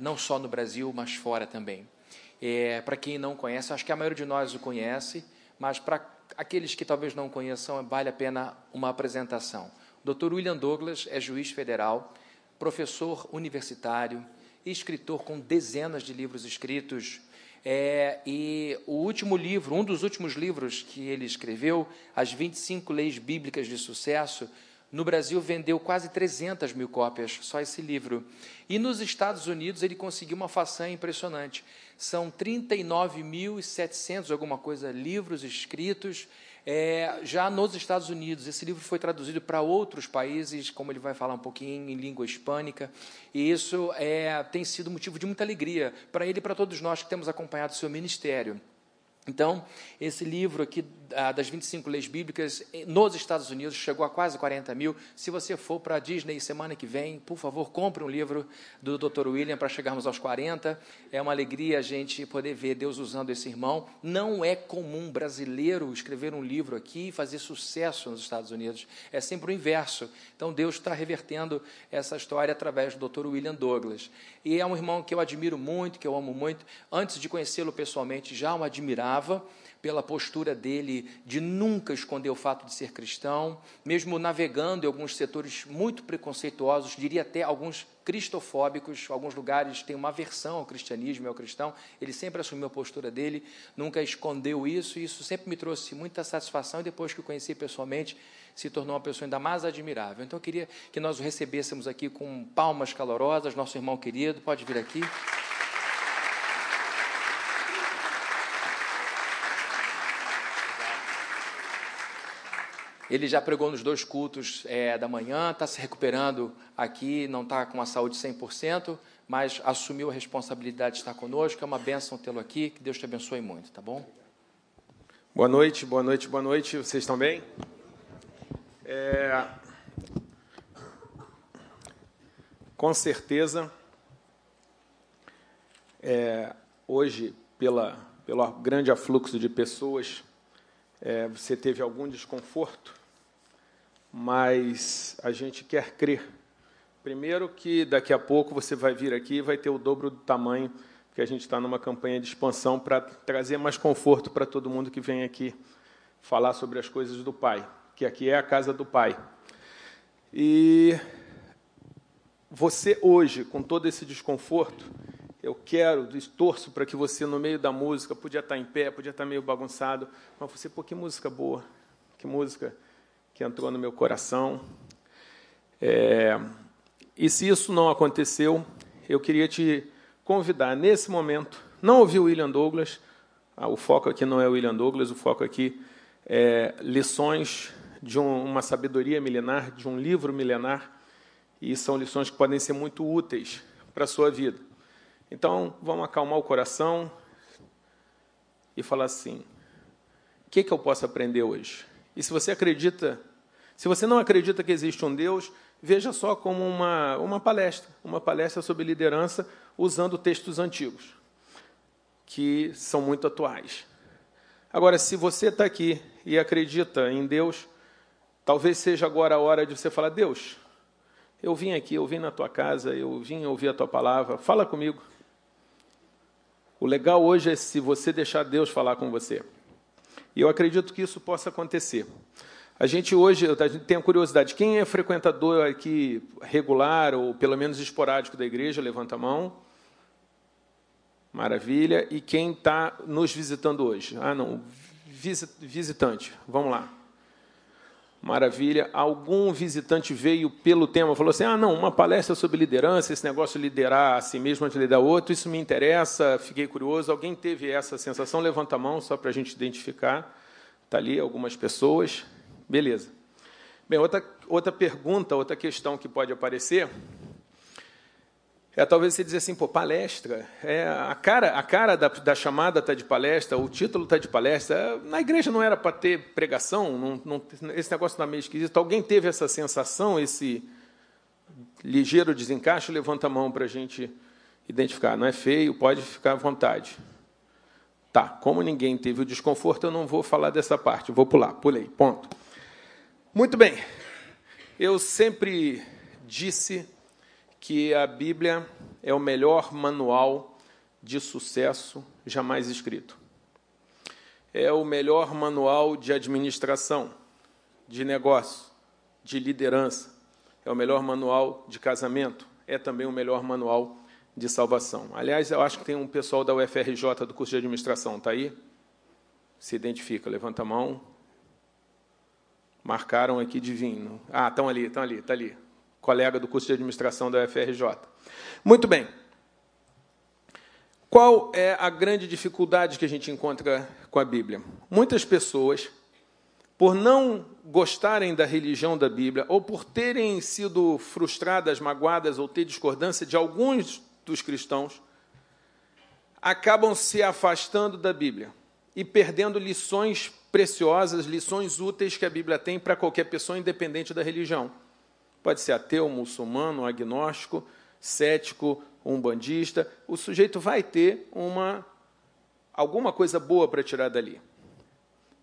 não só no Brasil, mas fora também. É, para quem não conhece, acho que a maioria de nós o conhece, mas para aqueles que talvez não conheçam, vale a pena uma apresentação. O Dr. William Douglas é juiz federal, professor universitário, escritor com dezenas de livros escritos. É, e o último livro, um dos últimos livros que ele escreveu, As 25 Leis Bíblicas de Sucesso, no Brasil vendeu quase 300 mil cópias, só esse livro. E nos Estados Unidos ele conseguiu uma façanha impressionante. São 39.700, alguma coisa, livros escritos é, já nos Estados Unidos. Esse livro foi traduzido para outros países, como ele vai falar um pouquinho em língua hispânica, e isso é, tem sido motivo de muita alegria para ele e para todos nós que temos acompanhado o seu ministério. Então, esse livro aqui das 25 leis bíblicas nos Estados Unidos chegou a quase 40 mil. Se você for para a Disney semana que vem, por favor, compre um livro do Dr. William para chegarmos aos 40. É uma alegria a gente poder ver Deus usando esse irmão. Não é comum brasileiro escrever um livro aqui e fazer sucesso nos Estados Unidos. É sempre o inverso. Então, Deus está revertendo essa história através do Dr. William Douglas. E é um irmão que eu admiro muito, que eu amo muito. Antes de conhecê-lo pessoalmente, já o admirava pela postura dele de nunca esconder o fato de ser cristão, mesmo navegando em alguns setores muito preconceituosos, diria até alguns cristofóbicos, alguns lugares têm uma aversão ao cristianismo e ao cristão, ele sempre assumiu a postura dele, nunca escondeu isso, e isso sempre me trouxe muita satisfação, e depois que o conheci pessoalmente, se tornou uma pessoa ainda mais admirável. Então eu queria que nós o recebêssemos aqui com palmas calorosas, nosso irmão querido, pode vir aqui. Ele já pregou nos dois cultos é, da manhã, está se recuperando aqui, não está com a saúde 100%, mas assumiu a responsabilidade de estar conosco. É uma bênção tê-lo aqui. Que Deus te abençoe muito, tá bom? Boa noite, boa noite, boa noite. Vocês estão bem? É... Com certeza, é, hoje, pela, pelo grande afluxo de pessoas, é, você teve algum desconforto, mas a gente quer crer. Primeiro, que daqui a pouco você vai vir aqui e vai ter o dobro do tamanho, porque a gente está numa campanha de expansão para trazer mais conforto para todo mundo que vem aqui falar sobre as coisas do Pai, que aqui é a casa do Pai. E você hoje, com todo esse desconforto, eu quero, torço para que você, no meio da música, podia estar em pé, podia estar meio bagunçado, mas você, pô, que música boa, que música que entrou no meu coração. É, e se isso não aconteceu, eu queria te convidar, nesse momento, não ouvir o William Douglas, ah, o foco aqui não é o William Douglas, o foco aqui é lições de um, uma sabedoria milenar, de um livro milenar, e são lições que podem ser muito úteis para a sua vida. Então, vamos acalmar o coração e falar assim: o que, que eu posso aprender hoje? E se você acredita, se você não acredita que existe um Deus, veja só como uma, uma palestra, uma palestra sobre liderança usando textos antigos, que são muito atuais. Agora, se você está aqui e acredita em Deus, talvez seja agora a hora de você falar: Deus, eu vim aqui, eu vim na tua casa, eu vim ouvir a tua palavra, fala comigo. O legal hoje é se você deixar Deus falar com você. E eu acredito que isso possa acontecer. A gente hoje a gente tem a curiosidade: quem é frequentador aqui regular ou pelo menos esporádico da igreja? Levanta a mão. Maravilha. E quem está nos visitando hoje? Ah, não. Visitante. Vamos lá. Maravilha. Algum visitante veio pelo tema, falou assim: ah, não, uma palestra sobre liderança, esse negócio de liderar a si mesmo antes de liderar outro, isso me interessa, fiquei curioso. Alguém teve essa sensação? Levanta a mão só para a gente identificar. Está ali algumas pessoas. Beleza. Bem, outra, outra pergunta, outra questão que pode aparecer é talvez você dizer assim, pô, palestra, é, a cara, a cara da, da chamada está de palestra, o título está de palestra. Na igreja não era para ter pregação, não, não, esse negócio está meio esquisito. Alguém teve essa sensação, esse ligeiro desencaixe? Levanta a mão para a gente identificar. Não é feio, pode ficar à vontade. Tá, como ninguém teve o desconforto, eu não vou falar dessa parte, vou pular, pulei, ponto. Muito bem, eu sempre disse que a Bíblia é o melhor manual de sucesso jamais escrito. É o melhor manual de administração, de negócio, de liderança. É o melhor manual de casamento. É também o melhor manual de salvação. Aliás, eu acho que tem um pessoal da UFRJ do curso de administração, está aí? Se identifica, levanta a mão. Marcaram aqui divino. Ah, estão ali, estão ali, está ali colega do curso de administração da UFRJ. Muito bem. Qual é a grande dificuldade que a gente encontra com a Bíblia? Muitas pessoas, por não gostarem da religião da Bíblia, ou por terem sido frustradas, magoadas, ou ter discordância de alguns dos cristãos, acabam se afastando da Bíblia e perdendo lições preciosas, lições úteis que a Bíblia tem para qualquer pessoa, independente da religião. Pode ser ateu, muçulmano, agnóstico, cético, umbandista. O sujeito vai ter uma alguma coisa boa para tirar dali.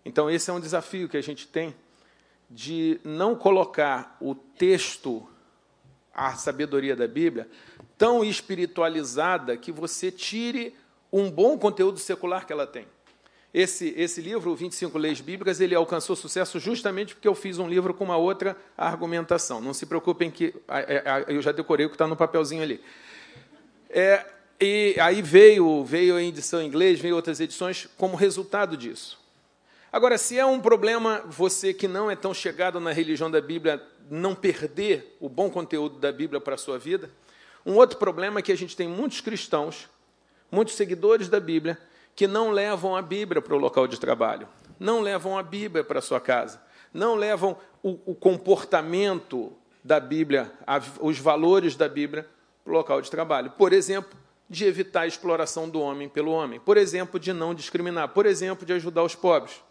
Então esse é um desafio que a gente tem de não colocar o texto, a sabedoria da Bíblia, tão espiritualizada que você tire um bom conteúdo secular que ela tem. Esse, esse livro, 25 Leis Bíblicas, ele alcançou sucesso justamente porque eu fiz um livro com uma outra argumentação. Não se preocupem que eu já decorei o que está no papelzinho ali. É, e aí veio, veio a edição em inglês, veio outras edições como resultado disso. Agora, se é um problema você que não é tão chegado na religião da Bíblia não perder o bom conteúdo da Bíblia para a sua vida, um outro problema é que a gente tem muitos cristãos, muitos seguidores da Bíblia, que não levam a Bíblia para o local de trabalho, não levam a Bíblia para a sua casa, não levam o, o comportamento da Bíblia, a, os valores da Bíblia para o local de trabalho. Por exemplo, de evitar a exploração do homem pelo homem. Por exemplo, de não discriminar. Por exemplo, de ajudar os pobres.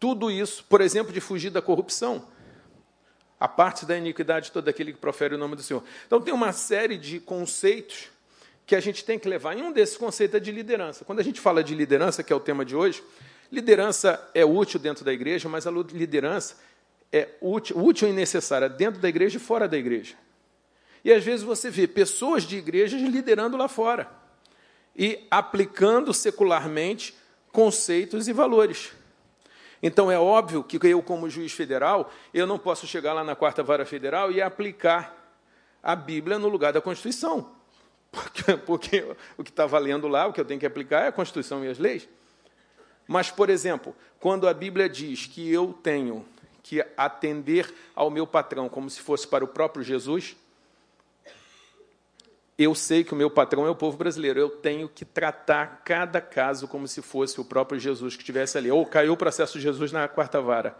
Tudo isso, por exemplo, de fugir da corrupção. A parte da iniquidade todo aquele que profere o nome do Senhor. Então, tem uma série de conceitos que a gente tem que levar. E um desses conceitos é de liderança. Quando a gente fala de liderança, que é o tema de hoje, liderança é útil dentro da igreja, mas a liderança é útil, útil e necessária dentro da igreja e fora da igreja. E às vezes você vê pessoas de igrejas liderando lá fora e aplicando secularmente conceitos e valores. Então é óbvio que eu, como juiz federal, eu não posso chegar lá na quarta vara federal e aplicar a Bíblia no lugar da Constituição. Porque, porque o que está valendo lá, o que eu tenho que aplicar é a Constituição e as leis. Mas, por exemplo, quando a Bíblia diz que eu tenho que atender ao meu patrão como se fosse para o próprio Jesus, eu sei que o meu patrão é o povo brasileiro. Eu tenho que tratar cada caso como se fosse o próprio Jesus que estivesse ali. Ou caiu o processo de Jesus na quarta vara.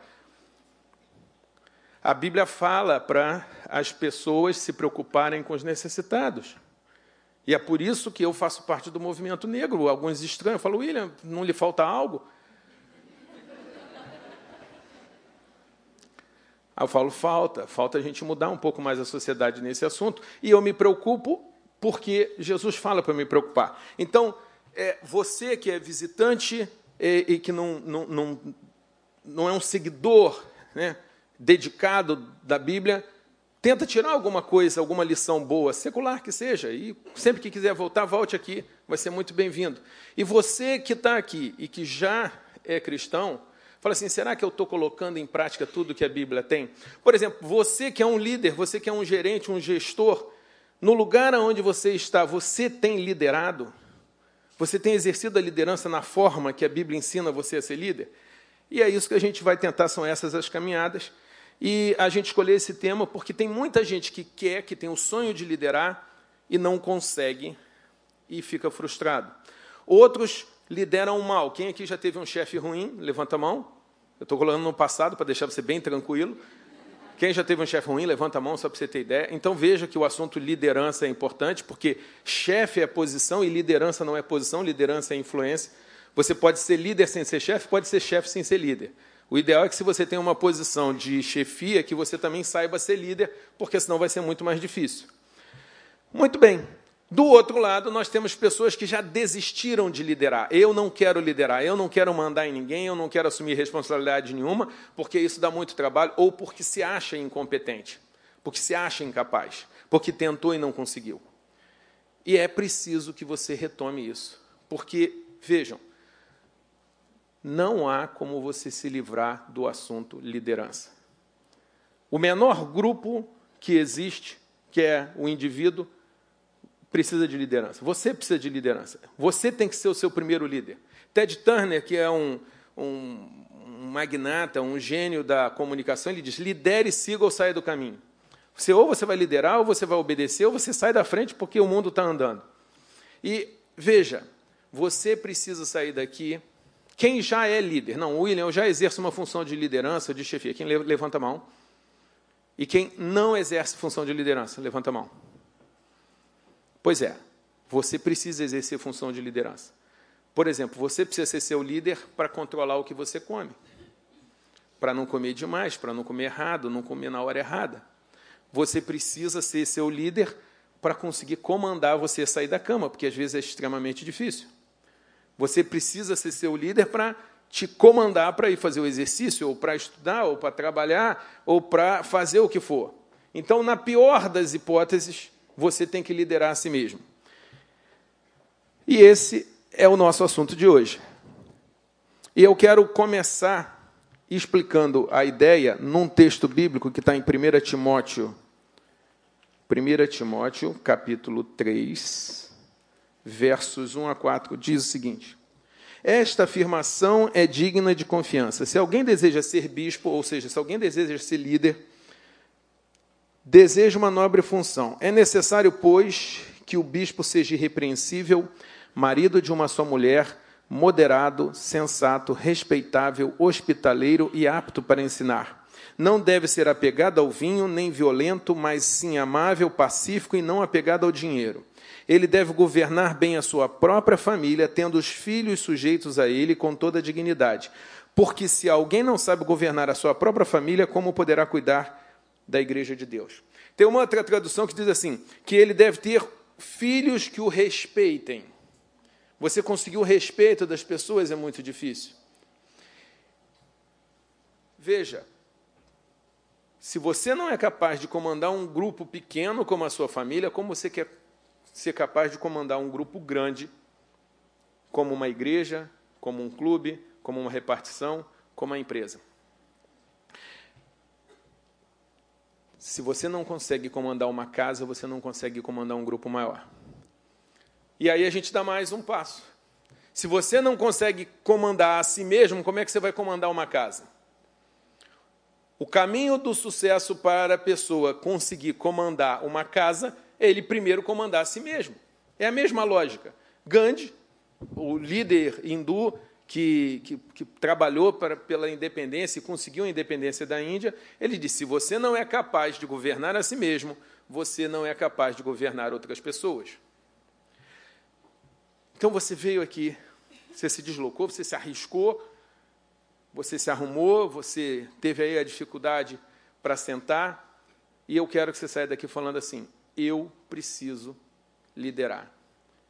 A Bíblia fala para as pessoas se preocuparem com os necessitados. E é por isso que eu faço parte do movimento negro. Alguns estranhos falam, William, não lhe falta algo? Aí eu falo, falta, falta a gente mudar um pouco mais a sociedade nesse assunto. E eu me preocupo porque Jesus fala para me preocupar. Então, é, você que é visitante e, e que não, não, não, não é um seguidor né, dedicado da Bíblia, Tenta tirar alguma coisa, alguma lição boa, secular que seja, e sempre que quiser voltar, volte aqui, vai ser muito bem-vindo. E você que está aqui e que já é cristão, fala assim: será que eu estou colocando em prática tudo que a Bíblia tem? Por exemplo, você que é um líder, você que é um gerente, um gestor, no lugar onde você está, você tem liderado? Você tem exercido a liderança na forma que a Bíblia ensina você a ser líder? E é isso que a gente vai tentar, são essas as caminhadas. E a gente escolheu esse tema porque tem muita gente que quer, que tem o sonho de liderar e não consegue e fica frustrado. Outros lideram mal. Quem aqui já teve um chefe ruim? Levanta a mão. Eu estou colocando no passado para deixar você bem tranquilo. Quem já teve um chefe ruim, levanta a mão só para você ter ideia. Então veja que o assunto liderança é importante, porque chefe é posição e liderança não é posição, liderança é influência. Você pode ser líder sem ser chefe, pode ser chefe sem ser líder. O ideal é que, se você tem uma posição de chefia, que você também saiba ser líder, porque senão vai ser muito mais difícil. Muito bem. Do outro lado, nós temos pessoas que já desistiram de liderar. Eu não quero liderar, eu não quero mandar em ninguém, eu não quero assumir responsabilidade nenhuma, porque isso dá muito trabalho, ou porque se acha incompetente. porque se acha incapaz, porque tentou e não conseguiu. E é preciso que você retome isso, porque, vejam, não há como você se livrar do assunto liderança. O menor grupo que existe, que é o indivíduo, precisa de liderança. Você precisa de liderança. Você tem que ser o seu primeiro líder. Ted Turner, que é um, um, magnata, um gênio da comunicação, ele diz: lidere, siga ou saia do caminho. Você ou você vai liderar, ou você vai obedecer, ou você sai da frente porque o mundo está andando. E veja, você precisa sair daqui. Quem já é líder? Não, William, eu já exerço uma função de liderança, de chefia. Quem levanta a mão? E quem não exerce função de liderança? Levanta a mão. Pois é, você precisa exercer função de liderança. Por exemplo, você precisa ser seu líder para controlar o que você come. Para não comer demais, para não comer errado, não comer na hora errada. Você precisa ser seu líder para conseguir comandar você sair da cama, porque às vezes é extremamente difícil. Você precisa ser seu líder para te comandar para ir fazer o exercício, ou para estudar, ou para trabalhar, ou para fazer o que for. Então, na pior das hipóteses, você tem que liderar a si mesmo. E esse é o nosso assunto de hoje. E eu quero começar explicando a ideia num texto bíblico que está em 1 Timóteo. 1 Timóteo, capítulo 3, versos 1 a 4, diz o seguinte: Esta afirmação é digna de confiança. Se alguém deseja ser bispo, ou seja, se alguém deseja ser líder, deseja uma nobre função. É necessário, pois, que o bispo seja irrepreensível, marido de uma só mulher, moderado, sensato, respeitável, hospitaleiro e apto para ensinar. Não deve ser apegado ao vinho, nem violento, mas sim amável, pacífico e não apegado ao dinheiro. Ele deve governar bem a sua própria família, tendo os filhos sujeitos a ele com toda a dignidade. Porque se alguém não sabe governar a sua própria família, como poderá cuidar da igreja de Deus. Tem uma outra tradução que diz assim: que ele deve ter filhos que o respeitem. Você conseguir o respeito das pessoas é muito difícil. Veja, se você não é capaz de comandar um grupo pequeno como a sua família, como você quer ser capaz de comandar um grupo grande, como uma igreja, como um clube, como uma repartição, como uma empresa? Se você não consegue comandar uma casa, você não consegue comandar um grupo maior. E aí a gente dá mais um passo. Se você não consegue comandar a si mesmo, como é que você vai comandar uma casa? O caminho do sucesso para a pessoa conseguir comandar uma casa ele primeiro comandar a si mesmo. É a mesma lógica. Gandhi, o líder hindu, que, que, que trabalhou para, pela independência e conseguiu a independência da Índia, ele disse: se você não é capaz de governar a si mesmo, você não é capaz de governar outras pessoas. Então você veio aqui, você se deslocou, você se arriscou, você se arrumou, você teve aí a dificuldade para sentar, e eu quero que você saia daqui falando assim: eu preciso liderar.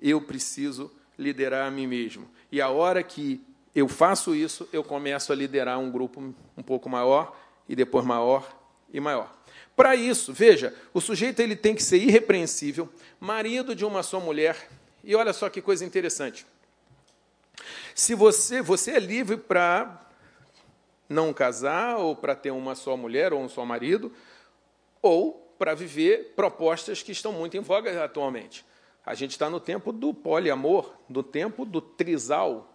Eu preciso liderar a mim mesmo. E a hora que eu faço isso, eu começo a liderar um grupo um pouco maior e depois maior e maior. Para isso, veja, o sujeito ele tem que ser irrepreensível, marido de uma só mulher. E olha só que coisa interessante. Se você, você é livre para não casar ou para ter uma só mulher ou um só marido, ou para viver propostas que estão muito em voga atualmente. A gente está no tempo do poliamor, no tempo do trisal,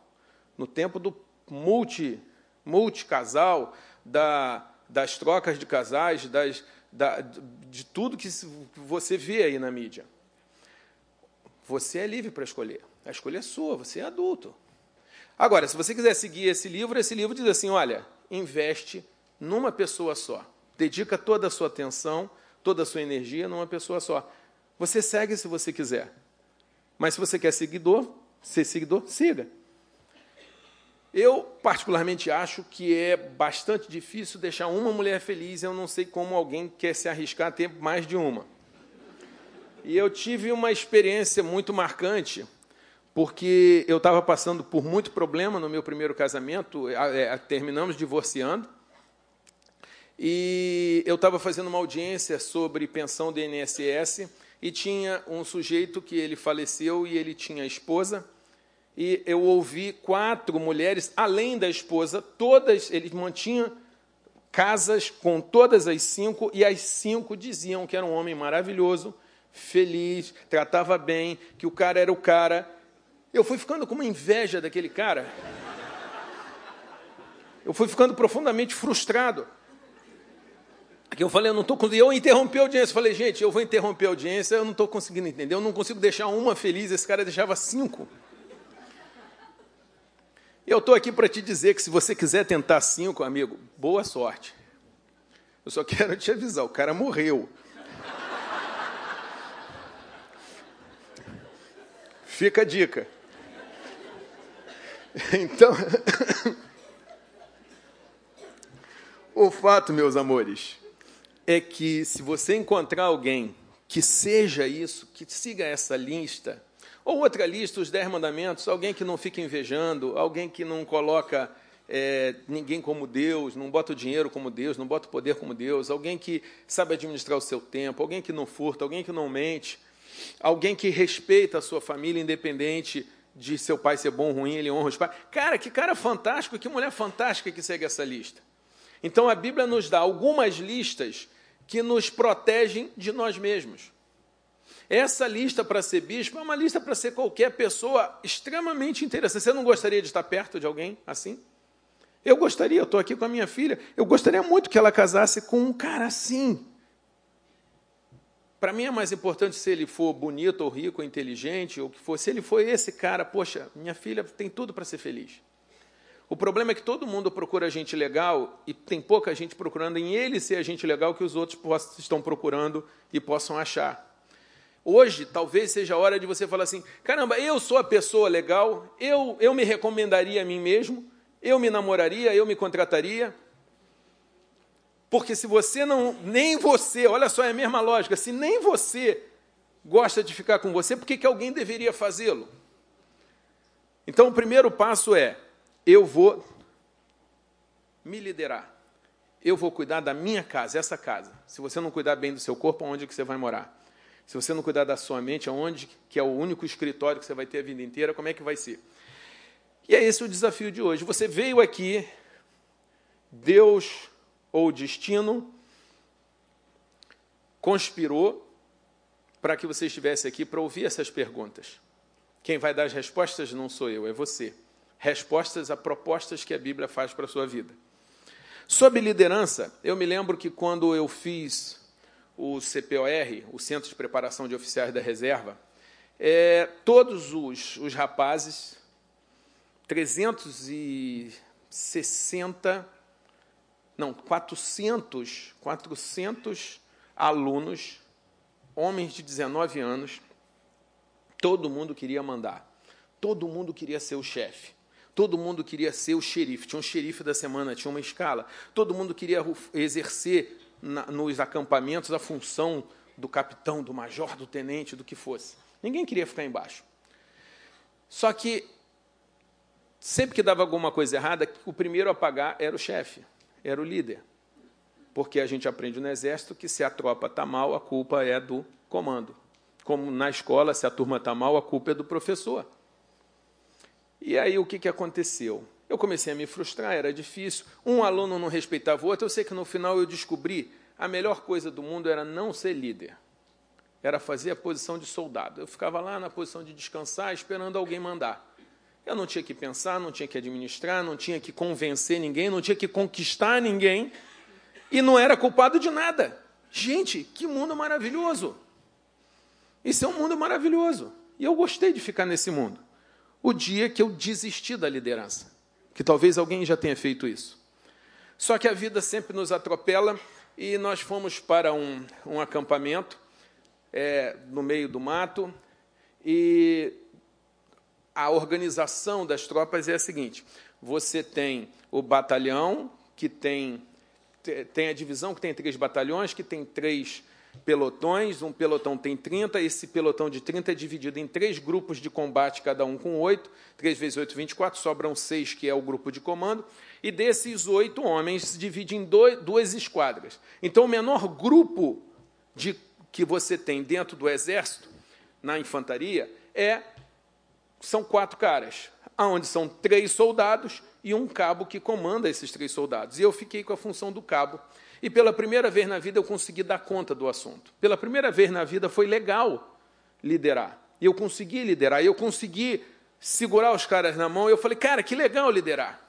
no tempo do multi, multicasal, da, das trocas de casais, das, da, de tudo que você vê aí na mídia. Você é livre para escolher. A escolha é sua, você é adulto. Agora, se você quiser seguir esse livro, esse livro diz assim: olha, investe numa pessoa só. Dedica toda a sua atenção, toda a sua energia numa pessoa só. Você segue se você quiser. Mas se você quer seguidor, ser seguidor, siga. Eu, particularmente, acho que é bastante difícil deixar uma mulher feliz. Eu não sei como alguém quer se arriscar a ter mais de uma. E eu tive uma experiência muito marcante, porque eu estava passando por muito problema no meu primeiro casamento, é, terminamos divorciando, E eu estava fazendo uma audiência sobre pensão do INSS e tinha um sujeito que ele faleceu e ele tinha esposa. E eu ouvi quatro mulheres, além da esposa, todas, ele mantinha casas com todas as cinco, e as cinco diziam que era um homem maravilhoso, feliz, tratava bem, que o cara era o cara. Eu fui ficando com uma inveja daquele cara. Eu fui ficando profundamente frustrado. Que eu falei, eu não estou conseguindo. Eu interrompi a audiência. Falei, gente, eu vou interromper a audiência, eu não estou conseguindo entender. Eu não consigo deixar uma feliz, esse cara deixava cinco. E eu estou aqui para te dizer que se você quiser tentar cinco, amigo, boa sorte. Eu só quero te avisar, o cara morreu. Fica a dica. Então, o fato, meus amores, é que se você encontrar alguém que seja isso, que siga essa lista, ou outra lista, os dez mandamentos, alguém que não fica invejando, alguém que não coloca é, ninguém como Deus, não bota o dinheiro como Deus, não bota o poder como Deus, alguém que sabe administrar o seu tempo, alguém que não furta, alguém que não mente, alguém que respeita a sua família, independente de seu pai ser bom ou ruim, ele honra os pais. Cara, que cara fantástico, que mulher fantástica que segue essa lista. Então a Bíblia nos dá algumas listas que nos protegem de nós mesmos. Essa lista para ser bispo é uma lista para ser qualquer pessoa extremamente interessante. Você não gostaria de estar perto de alguém assim? Eu gostaria, eu estou aqui com a minha filha, eu gostaria muito que ela casasse com um cara assim. Para mim é mais importante se ele for bonito ou rico ou inteligente, ou que for. Se ele for esse cara, poxa, minha filha tem tudo para ser feliz. O problema é que todo mundo procura gente legal e tem pouca gente procurando em ele ser a gente legal que os outros estão procurando e possam achar. Hoje, talvez seja a hora de você falar assim: caramba, eu sou a pessoa legal, eu, eu me recomendaria a mim mesmo, eu me namoraria, eu me contrataria. Porque se você não, nem você, olha só, é a mesma lógica, se nem você gosta de ficar com você, por que, que alguém deveria fazê-lo? Então, o primeiro passo é: eu vou me liderar. Eu vou cuidar da minha casa, essa casa. Se você não cuidar bem do seu corpo, onde que você vai morar? Se você não cuidar da sua mente, aonde que é o único escritório que você vai ter a vida inteira, como é que vai ser? E é esse o desafio de hoje. Você veio aqui, Deus ou destino conspirou para que você estivesse aqui para ouvir essas perguntas. Quem vai dar as respostas não sou eu, é você. Respostas a propostas que a Bíblia faz para a sua vida. Sobre liderança, eu me lembro que quando eu fiz o CPOR, o Centro de Preparação de Oficiais da Reserva, é, todos os, os rapazes, 360, não, 400, 400 alunos, homens de 19 anos, todo mundo queria mandar, todo mundo queria ser o chefe. Todo mundo queria ser o xerife, tinha um xerife da semana, tinha uma escala. Todo mundo queria exercer na, nos acampamentos a função do capitão, do major, do tenente, do que fosse. Ninguém queria ficar embaixo. Só que, sempre que dava alguma coisa errada, o primeiro a pagar era o chefe, era o líder. Porque a gente aprende no exército que se a tropa está mal, a culpa é do comando. Como na escola, se a turma está mal, a culpa é do professor. E aí o que, que aconteceu? Eu comecei a me frustrar, era difícil. Um aluno não respeitava o outro. Eu sei que no final eu descobri a melhor coisa do mundo era não ser líder. Era fazer a posição de soldado. Eu ficava lá na posição de descansar, esperando alguém mandar. Eu não tinha que pensar, não tinha que administrar, não tinha que convencer ninguém, não tinha que conquistar ninguém. E não era culpado de nada. Gente, que mundo maravilhoso! Isso é um mundo maravilhoso. E eu gostei de ficar nesse mundo. O dia que eu desisti da liderança. Que talvez alguém já tenha feito isso. Só que a vida sempre nos atropela e nós fomos para um, um acampamento é, no meio do mato. E a organização das tropas é a seguinte: você tem o batalhão que tem tem a divisão que tem três batalhões, que tem três pelotões, um pelotão tem 30, esse pelotão de 30 é dividido em três grupos de combate, cada um com oito, 3 vezes 8, 24, sobram seis, que é o grupo de comando, e desses oito homens se divide em dois, duas esquadras. Então, o menor grupo de, que você tem dentro do exército, na infantaria, é são quatro caras, aonde são três soldados e um cabo que comanda esses três soldados. E eu fiquei com a função do cabo e pela primeira vez na vida eu consegui dar conta do assunto. Pela primeira vez na vida foi legal liderar. E eu consegui liderar, e eu consegui segurar os caras na mão, e eu falei, cara, que legal liderar.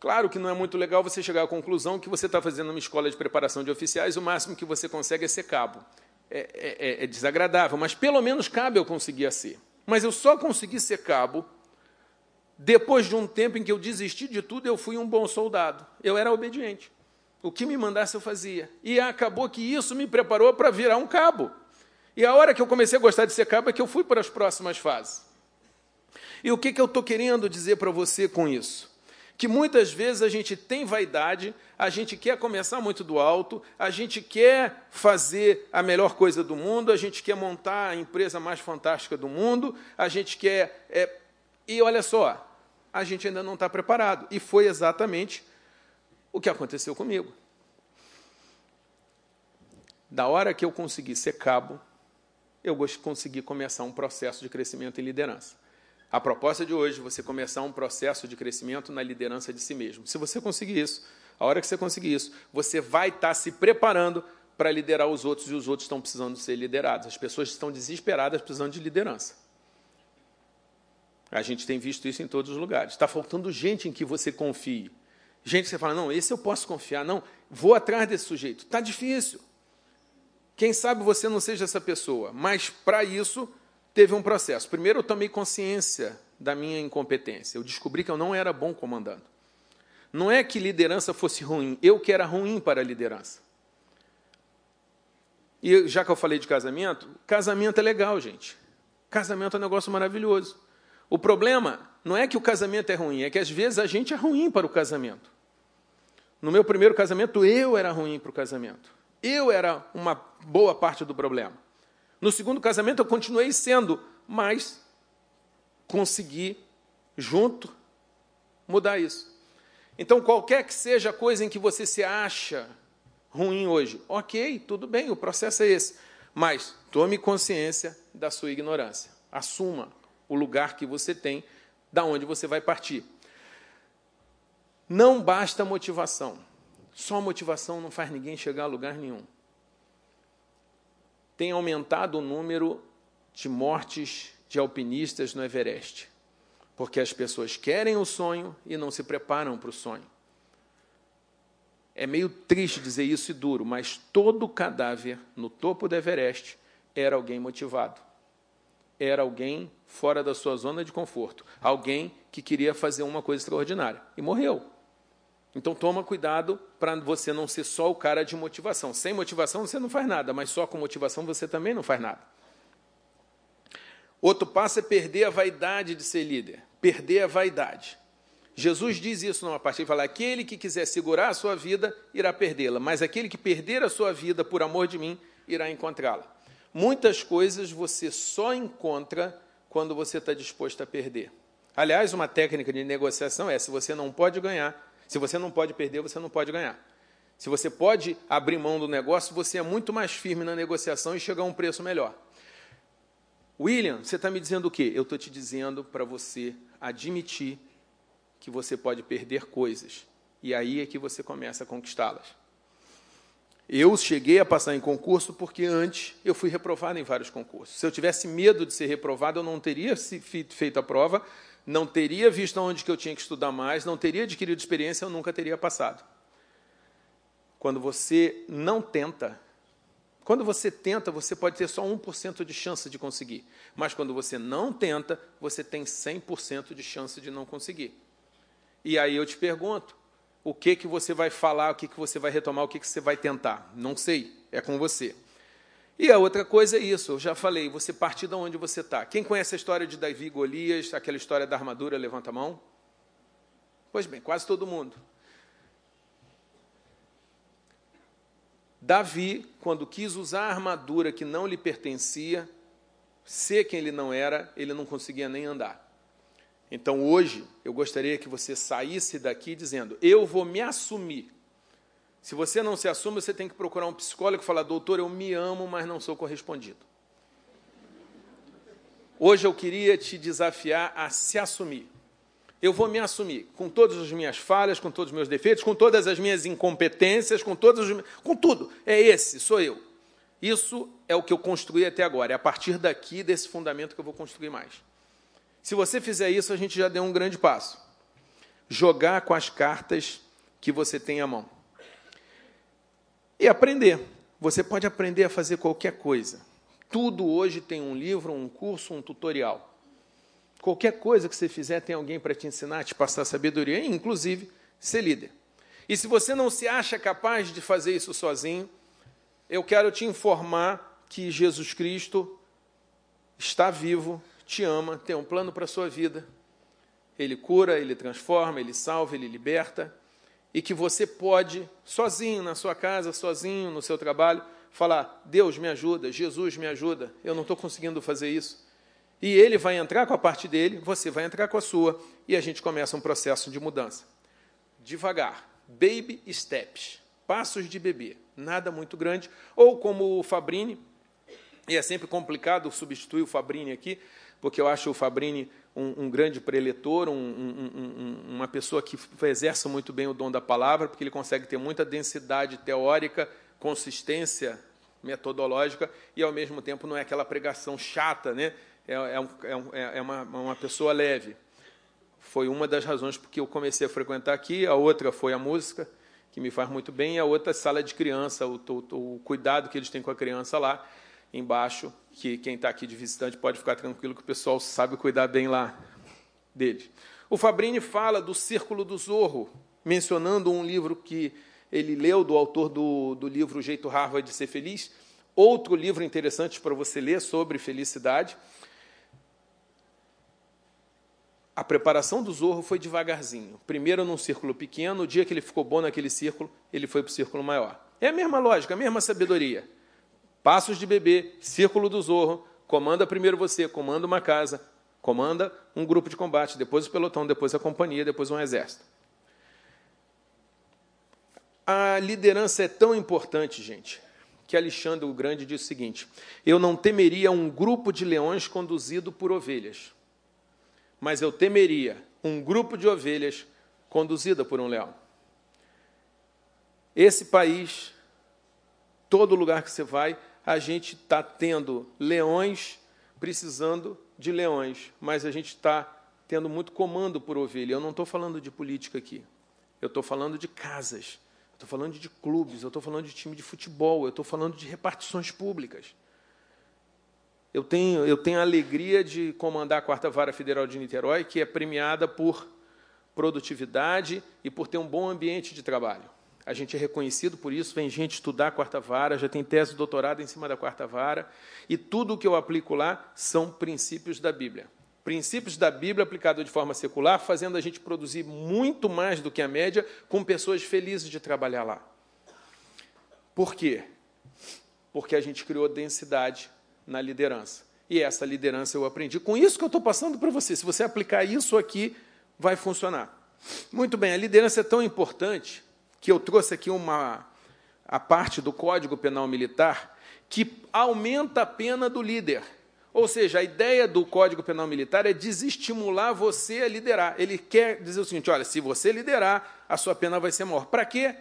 Claro que não é muito legal você chegar à conclusão que você está fazendo uma escola de preparação de oficiais, o máximo que você consegue é ser cabo. É, é, é, é desagradável, mas pelo menos cabe eu conseguia ser. Mas eu só consegui ser cabo depois de um tempo em que eu desisti de tudo, eu fui um bom soldado. Eu era obediente. O que me mandasse eu fazia. E acabou que isso me preparou para virar um cabo. E a hora que eu comecei a gostar de ser cabo é que eu fui para as próximas fases. E o que, que eu estou querendo dizer para você com isso? Que muitas vezes a gente tem vaidade, a gente quer começar muito do alto, a gente quer fazer a melhor coisa do mundo, a gente quer montar a empresa mais fantástica do mundo, a gente quer é, e olha só, a gente ainda não está preparado. E foi exatamente o que aconteceu comigo. Da hora que eu consegui ser cabo, eu consegui começar um processo de crescimento em liderança. A proposta de hoje é você começar um processo de crescimento na liderança de si mesmo. Se você conseguir isso, a hora que você conseguir isso, você vai estar tá se preparando para liderar os outros e os outros estão precisando ser liderados. As pessoas estão desesperadas precisando de liderança. A gente tem visto isso em todos os lugares. Está faltando gente em que você confie. Gente que você fala, não, esse eu posso confiar. Não, vou atrás desse sujeito. Está difícil. Quem sabe você não seja essa pessoa. Mas, para isso, teve um processo. Primeiro, eu tomei consciência da minha incompetência. Eu descobri que eu não era bom comandando. Não é que liderança fosse ruim, eu que era ruim para a liderança. E já que eu falei de casamento, casamento é legal, gente. Casamento é um negócio maravilhoso. O problema não é que o casamento é ruim, é que às vezes a gente é ruim para o casamento. No meu primeiro casamento, eu era ruim para o casamento. Eu era uma boa parte do problema. No segundo casamento, eu continuei sendo, mas consegui, junto, mudar isso. Então, qualquer que seja a coisa em que você se acha ruim hoje, ok, tudo bem, o processo é esse. Mas tome consciência da sua ignorância. Assuma, o lugar que você tem, da onde você vai partir. Não basta motivação. Só motivação não faz ninguém chegar a lugar nenhum. Tem aumentado o número de mortes de alpinistas no Everest, porque as pessoas querem o sonho e não se preparam para o sonho. É meio triste dizer isso e duro, mas todo cadáver no topo do Everest era alguém motivado era alguém fora da sua zona de conforto, alguém que queria fazer uma coisa extraordinária e morreu. Então toma cuidado para você não ser só o cara de motivação. Sem motivação você não faz nada, mas só com motivação você também não faz nada. Outro passo é perder a vaidade de ser líder, perder a vaidade. Jesus diz isso numa parte, ele fala: aquele que quiser segurar a sua vida irá perdê-la, mas aquele que perder a sua vida por amor de mim irá encontrá-la. Muitas coisas você só encontra quando você está disposto a perder. Aliás, uma técnica de negociação é: se você não pode ganhar, se você não pode perder, você não pode ganhar. Se você pode abrir mão do negócio, você é muito mais firme na negociação e chega a um preço melhor. William, você está me dizendo o quê? Eu estou te dizendo para você admitir que você pode perder coisas. E aí é que você começa a conquistá-las. Eu cheguei a passar em concurso porque antes eu fui reprovado em vários concursos. Se eu tivesse medo de ser reprovado, eu não teria feito a prova, não teria visto onde que eu tinha que estudar mais, não teria adquirido experiência, eu nunca teria passado. Quando você não tenta, quando você tenta, você pode ter só 1% de chance de conseguir. Mas quando você não tenta, você tem 100% de chance de não conseguir. E aí eu te pergunto, o que, que você vai falar, o que, que você vai retomar, o que, que você vai tentar. Não sei, é com você. E a outra coisa é isso, eu já falei, você partir de onde você está. Quem conhece a história de Davi e Golias, aquela história da armadura, levanta a mão? Pois bem, quase todo mundo. Davi, quando quis usar a armadura que não lhe pertencia, ser quem ele não era, ele não conseguia nem andar. Então hoje, eu gostaria que você saísse daqui dizendo: Eu vou me assumir. Se você não se assume, você tem que procurar um psicólogo e falar: Doutor, eu me amo, mas não sou correspondido. Hoje eu queria te desafiar a se assumir. Eu vou me assumir com todas as minhas falhas, com todos os meus defeitos, com todas as minhas incompetências, com todos os... com tudo. É esse, sou eu. Isso é o que eu construí até agora. É a partir daqui, desse fundamento, que eu vou construir mais. Se você fizer isso, a gente já deu um grande passo. Jogar com as cartas que você tem à mão. E aprender. Você pode aprender a fazer qualquer coisa. Tudo hoje tem um livro, um curso, um tutorial. Qualquer coisa que você fizer, tem alguém para te ensinar, te passar sabedoria, inclusive ser líder. E se você não se acha capaz de fazer isso sozinho, eu quero te informar que Jesus Cristo está vivo te ama, tem um plano para a sua vida. Ele cura, ele transforma, ele salva, ele liberta. E que você pode, sozinho na sua casa, sozinho no seu trabalho, falar: Deus me ajuda, Jesus me ajuda, eu não estou conseguindo fazer isso. E ele vai entrar com a parte dele, você vai entrar com a sua, e a gente começa um processo de mudança. Devagar, baby steps, passos de bebê, nada muito grande. Ou como o Fabrini, e é sempre complicado substituir o Fabrini aqui, porque eu acho o Fabrini um, um grande preletor, um, um, uma pessoa que exerce muito bem o dom da palavra, porque ele consegue ter muita densidade teórica, consistência metodológica, e ao mesmo tempo não é aquela pregação chata, né? é, é, é, é uma, uma pessoa leve. Foi uma das razões porque eu comecei a frequentar aqui, a outra foi a música, que me faz muito bem, e a outra sala de criança, o, o, o cuidado que eles têm com a criança lá embaixo, que quem está aqui de visitante pode ficar tranquilo que o pessoal sabe cuidar bem lá dele. O Fabrini fala do Círculo do Zorro, mencionando um livro que ele leu do autor do, do livro O Jeito Harvard de Ser Feliz, outro livro interessante para você ler sobre felicidade. A preparação do Zorro foi devagarzinho. Primeiro num círculo pequeno, o dia que ele ficou bom naquele círculo, ele foi para o círculo maior. É a mesma lógica, a mesma sabedoria. Passos de bebê, círculo do zorro, comanda primeiro você, comanda uma casa, comanda um grupo de combate, depois o pelotão, depois a companhia, depois um exército. A liderança é tão importante, gente, que Alexandre o Grande diz o seguinte: Eu não temeria um grupo de leões conduzido por ovelhas, mas eu temeria um grupo de ovelhas conduzida por um leão. Esse país, todo lugar que você vai, a gente está tendo leões precisando de leões, mas a gente está tendo muito comando por ovelha. Eu não estou falando de política aqui. Eu estou falando de casas. Estou falando de clubes. Eu estou falando de time de futebol. Eu estou falando de repartições públicas. Eu tenho, eu tenho a alegria de comandar a Quarta Vara Federal de Niterói, que é premiada por produtividade e por ter um bom ambiente de trabalho. A gente é reconhecido por isso, vem gente estudar a quarta vara, já tem tese doutorado em cima da quarta vara, e tudo o que eu aplico lá são princípios da Bíblia. Princípios da Bíblia aplicados de forma secular, fazendo a gente produzir muito mais do que a média, com pessoas felizes de trabalhar lá. Por quê? Porque a gente criou densidade na liderança. E essa liderança eu aprendi. Com isso que eu estou passando para você. Se você aplicar isso aqui, vai funcionar. Muito bem, a liderança é tão importante que eu trouxe aqui uma a parte do Código Penal Militar que aumenta a pena do líder. Ou seja, a ideia do Código Penal Militar é desestimular você a liderar. Ele quer dizer o seguinte: olha, se você liderar, a sua pena vai ser maior. Para quê?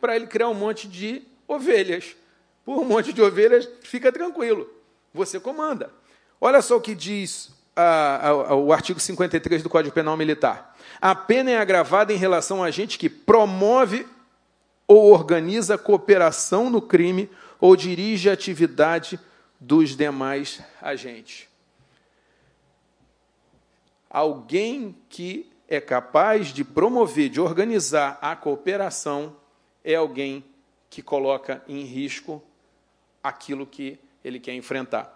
Para ele criar um monte de ovelhas. Por um monte de ovelhas, fica tranquilo. Você comanda. Olha só o que diz a, a, o artigo 53 do Código Penal Militar. A pena é agravada em relação a gente que promove ou organiza cooperação no crime ou dirige a atividade dos demais agentes. Alguém que é capaz de promover, de organizar a cooperação, é alguém que coloca em risco aquilo que ele quer enfrentar.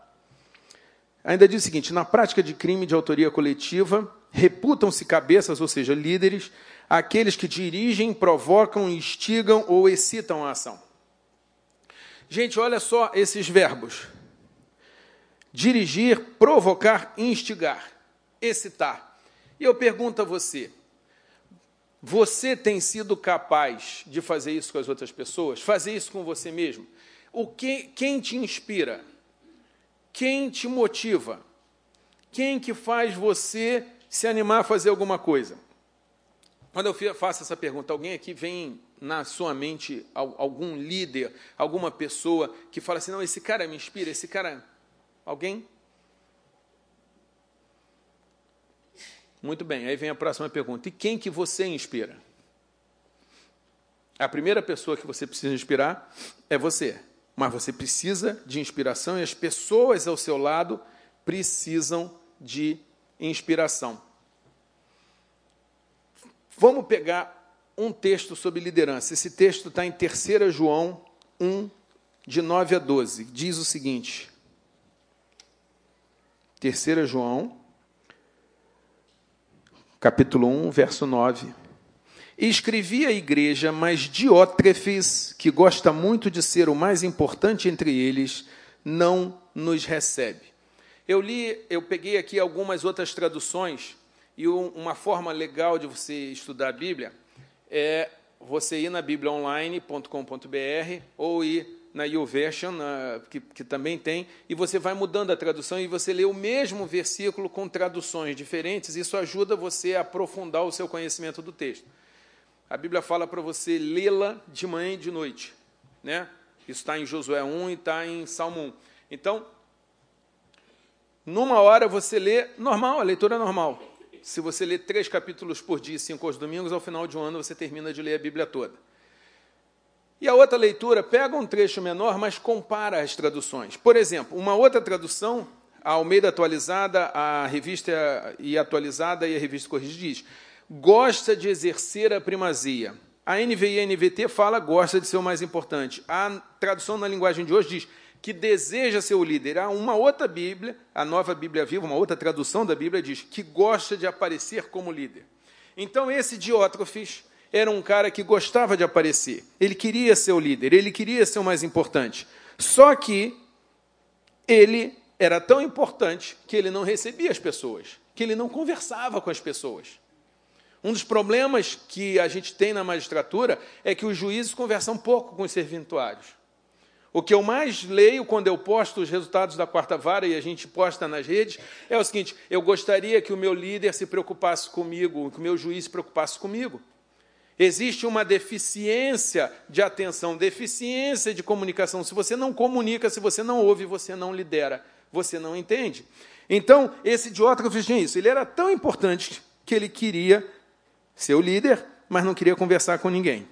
Ainda diz o seguinte: na prática de crime de autoria coletiva, reputam-se cabeças, ou seja, líderes, aqueles que dirigem, provocam, instigam ou excitam a ação. Gente, olha só esses verbos: dirigir, provocar, instigar, excitar. E eu pergunto a você: você tem sido capaz de fazer isso com as outras pessoas? Fazer isso com você mesmo? O que, quem te inspira? Quem te motiva? Quem que faz você se animar a fazer alguma coisa? Quando eu faço essa pergunta, alguém aqui vem na sua mente algum líder, alguma pessoa que fala assim: não, esse cara me inspira, esse cara. Alguém? Muito bem, aí vem a próxima pergunta: e quem que você inspira? A primeira pessoa que você precisa inspirar é você, mas você precisa de inspiração e as pessoas ao seu lado precisam de inspiração. Vamos pegar um texto sobre liderança. Esse texto está em 3 João 1, de 9 a 12. Diz o seguinte: 3 João, capítulo 1, verso 9. Escrevi à igreja, mas Diótrefes, que gosta muito de ser o mais importante entre eles, não nos recebe. Eu li, eu peguei aqui algumas outras traduções, e uma forma legal de você estudar a Bíblia é você ir na bibliaonline.com.br ou ir na YouVersion, que, que também tem, e você vai mudando a tradução e você lê o mesmo versículo com traduções diferentes. Isso ajuda você a aprofundar o seu conhecimento do texto. A Bíblia fala para você lê-la de manhã e de noite. Né? Isso está em Josué 1 e está em Salmo 1. Então, numa hora você lê normal, a leitura é normal. Se você lê três capítulos por dia, cinco aos domingos, ao final de um ano você termina de ler a Bíblia toda. E a outra leitura pega um trecho menor, mas compara as traduções. Por exemplo, uma outra tradução, a Almeida atualizada, a revista e atualizada e a revista Corrigida diz: gosta de exercer a primazia. A NVI e a NVT fala gosta de ser o mais importante. A tradução na linguagem de hoje diz que deseja ser o líder. Há uma outra Bíblia, a nova Bíblia Viva, uma outra tradução da Bíblia diz que gosta de aparecer como líder. Então esse Diótrofes era um cara que gostava de aparecer. Ele queria ser o líder, ele queria ser o mais importante. Só que ele era tão importante que ele não recebia as pessoas, que ele não conversava com as pessoas. Um dos problemas que a gente tem na magistratura é que os juízes conversam pouco com os serventuários. O que eu mais leio quando eu posto os resultados da quarta vara e a gente posta nas redes é o seguinte: eu gostaria que o meu líder se preocupasse comigo, que o meu juiz se preocupasse comigo. Existe uma deficiência de atenção, deficiência de comunicação. Se você não comunica, se você não ouve, você não lidera, você não entende. Então, esse Diótrofes tinha isso. Ele era tão importante que ele queria ser o líder, mas não queria conversar com ninguém.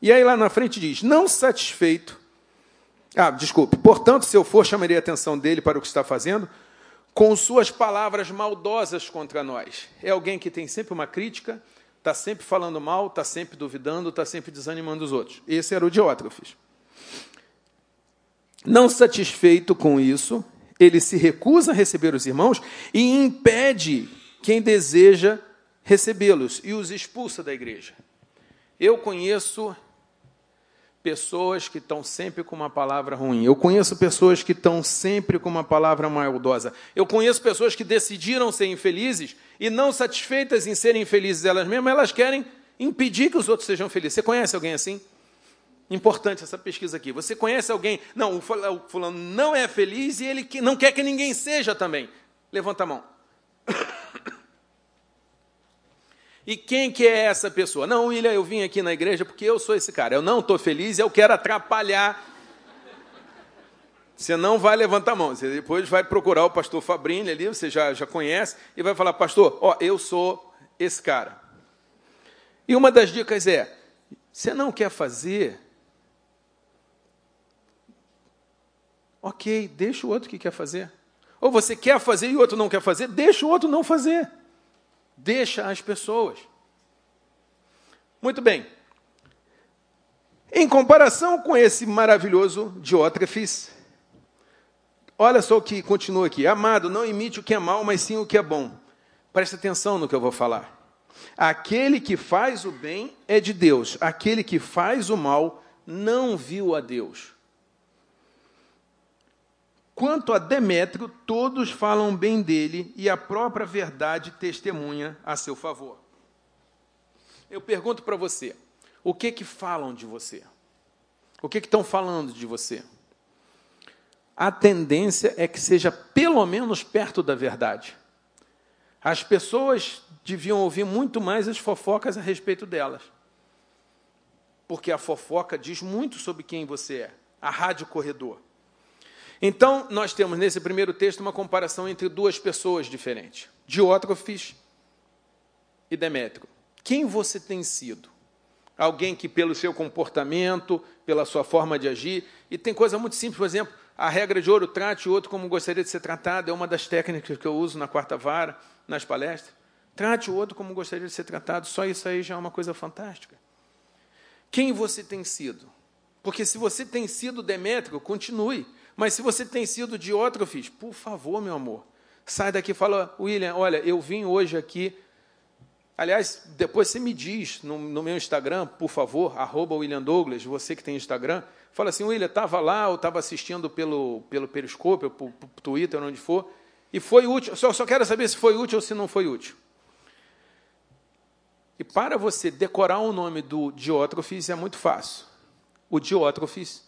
E aí lá na frente diz: não satisfeito ah, desculpe. Portanto, se eu for, chamarei a atenção dele para o que está fazendo, com suas palavras maldosas contra nós. É alguém que tem sempre uma crítica, está sempre falando mal, está sempre duvidando, está sempre desanimando os outros. Esse era o Diótrofes. Não satisfeito com isso, ele se recusa a receber os irmãos e impede quem deseja recebê-los e os expulsa da igreja. Eu conheço pessoas que estão sempre com uma palavra ruim. Eu conheço pessoas que estão sempre com uma palavra maldosa. Eu conheço pessoas que decidiram ser infelizes e não satisfeitas em serem infelizes elas mesmas, elas querem impedir que os outros sejam felizes. Você conhece alguém assim? Importante essa pesquisa aqui. Você conhece alguém? Não, o fulano não é feliz e ele não quer que ninguém seja também. Levanta a mão. E quem que é essa pessoa? Não, William, eu vim aqui na igreja porque eu sou esse cara. Eu não estou feliz eu quero atrapalhar. Você não vai levantar a mão. Você depois vai procurar o pastor Fabrini ali, você já, já conhece, e vai falar, pastor, ó, eu sou esse cara. E uma das dicas é, você não quer fazer? Ok, deixa o outro que quer fazer. Ou você quer fazer e o outro não quer fazer, deixa o outro não fazer. Deixa as pessoas. Muito bem. Em comparação com esse maravilhoso Diótrefes, olha só o que continua aqui. Amado, não imite o que é mal, mas sim o que é bom. Preste atenção no que eu vou falar. Aquele que faz o bem é de Deus, aquele que faz o mal não viu a Deus. Quanto a Demétrio, todos falam bem dele e a própria verdade testemunha a seu favor. Eu pergunto para você, o que que falam de você? O que que estão falando de você? A tendência é que seja pelo menos perto da verdade. As pessoas deviam ouvir muito mais as fofocas a respeito delas. Porque a fofoca diz muito sobre quem você é. A rádio corredor. Então, nós temos nesse primeiro texto uma comparação entre duas pessoas diferentes: Diótrofes e Demétrio. Quem você tem sido? Alguém que, pelo seu comportamento, pela sua forma de agir, e tem coisa muito simples, por exemplo, a regra de ouro, trate o outro como gostaria de ser tratado, é uma das técnicas que eu uso na quarta vara, nas palestras. Trate o outro como gostaria de ser tratado, só isso aí já é uma coisa fantástica. Quem você tem sido? Porque se você tem sido Demétrio, continue. Mas se você tem sido Diótrofes, por favor, meu amor, sai daqui e fala, William, olha, eu vim hoje aqui. Aliás, depois você me diz no, no meu Instagram, por favor, arroba William Douglas, você que tem Instagram, fala assim, William, estava lá, ou estava assistindo pelo, pelo Periscope, pelo Twitter, onde for, e foi útil. Só, só quero saber se foi útil ou se não foi útil. E para você decorar o nome do Diótrofes é muito fácil. O Diótrofes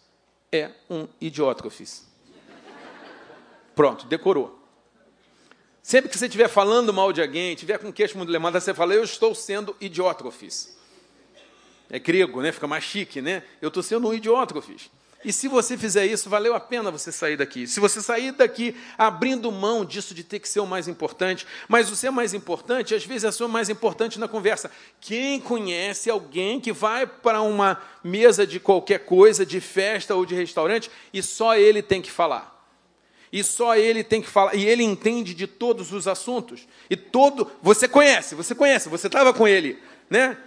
é um idiótrofes. Pronto, decorou. Sempre que você estiver falando mal de alguém, estiver com queixo muito levantado, você fala, eu estou sendo idiótrofes. É grego, né? Fica mais chique, né? Eu estou sendo um idiótrofes. E se você fizer isso, valeu a pena você sair daqui. Se você sair daqui abrindo mão disso de ter que ser o mais importante, mas o ser mais importante, às vezes é o mais importante na conversa. Quem conhece alguém que vai para uma mesa de qualquer coisa, de festa ou de restaurante, e só ele tem que falar? E só ele tem que falar, e ele entende de todos os assuntos. E todo, você conhece, você conhece, você estava com ele, né?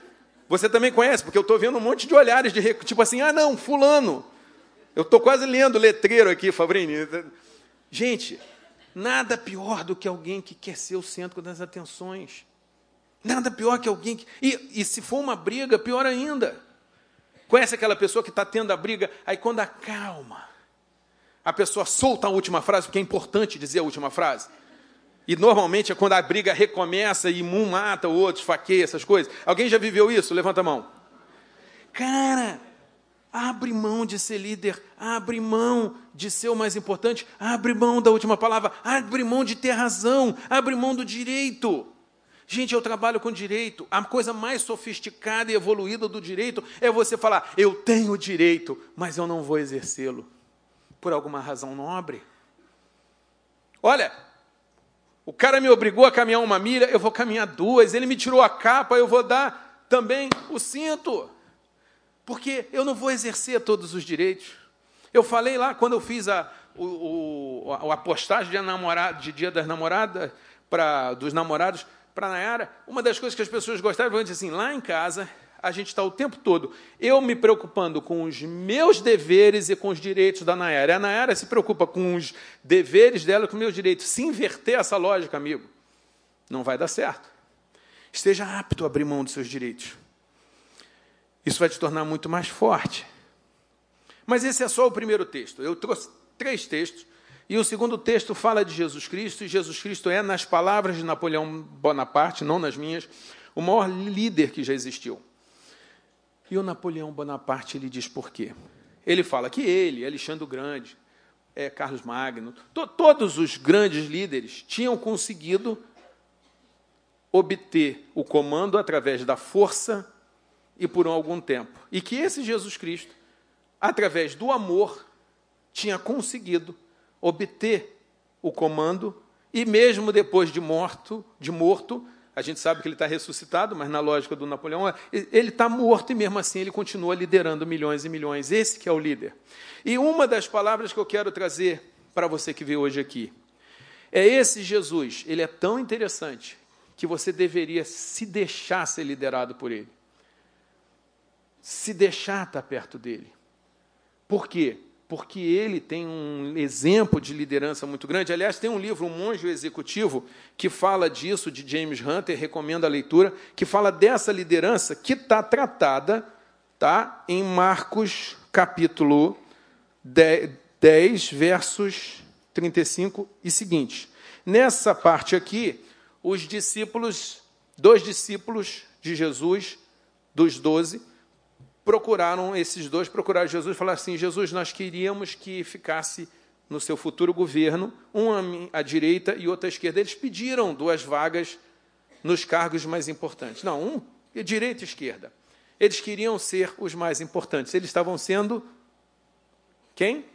Você também conhece, porque eu estou vendo um monte de olhares de tipo assim, ah não, fulano. Eu estou quase lendo letreiro aqui, Fabrini. Gente, nada pior do que alguém que quer ser o centro das atenções. Nada pior que alguém que. E, e se for uma briga, pior ainda. Conhece aquela pessoa que está tendo a briga, aí quando acalma, a pessoa solta a última frase, porque é importante dizer a última frase. E normalmente é quando a briga recomeça e um mata o outro, esfaqueia, essas coisas. Alguém já viveu isso? Levanta a mão. Cara, Abre mão de ser líder, abre mão de ser o mais importante, abre mão da última palavra, abre mão de ter razão, abre mão do direito. Gente, eu trabalho com direito. A coisa mais sofisticada e evoluída do direito é você falar: eu tenho direito, mas eu não vou exercê-lo. Por alguma razão nobre. Olha, o cara me obrigou a caminhar uma milha, eu vou caminhar duas. Ele me tirou a capa, eu vou dar também o cinto porque eu não vou exercer todos os direitos. Eu falei lá, quando eu fiz a, o, o, a postagem de, namorado, de Dia das Namoradas, pra, dos namorados para Nayara, uma das coisas que as pessoas gostaram foi assim, lá em casa, a gente está o tempo todo, eu me preocupando com os meus deveres e com os direitos da Nayara. A Nayara se preocupa com os deveres dela e com os meus direitos. Se inverter essa lógica, amigo, não vai dar certo. Esteja apto a abrir mão dos seus direitos. Isso vai te tornar muito mais forte. Mas esse é só o primeiro texto. Eu trouxe três textos. E o segundo texto fala de Jesus Cristo, e Jesus Cristo é, nas palavras de Napoleão Bonaparte, não nas minhas, o maior líder que já existiu. E o Napoleão Bonaparte ele diz por quê? Ele fala que ele, Alexandre o Grande, é, Carlos Magno, to, todos os grandes líderes tinham conseguido obter o comando através da força e por algum tempo. E que esse Jesus Cristo, através do amor, tinha conseguido obter o comando e mesmo depois de morto, de morto, a gente sabe que ele está ressuscitado, mas na lógica do Napoleão, ele está morto e mesmo assim ele continua liderando milhões e milhões. Esse que é o líder. E uma das palavras que eu quero trazer para você que veio hoje aqui é esse Jesus. Ele é tão interessante que você deveria se deixar ser liderado por ele se deixar estar perto dele. Por quê? Porque ele tem um exemplo de liderança muito grande. Aliás, tem um livro, O Monge Executivo, que fala disso, de James Hunter, recomendo a leitura, que fala dessa liderança que está tratada tá, em Marcos capítulo 10, versos 35 e seguinte. Nessa parte aqui, os discípulos, dois discípulos de Jesus, dos doze, procuraram, esses dois procuraram Jesus e falaram assim: Jesus, nós queríamos que ficasse no seu futuro governo, um à direita e outro à esquerda. Eles pediram duas vagas nos cargos mais importantes. Não, um direita e esquerda. Eles queriam ser os mais importantes. Eles estavam sendo quem?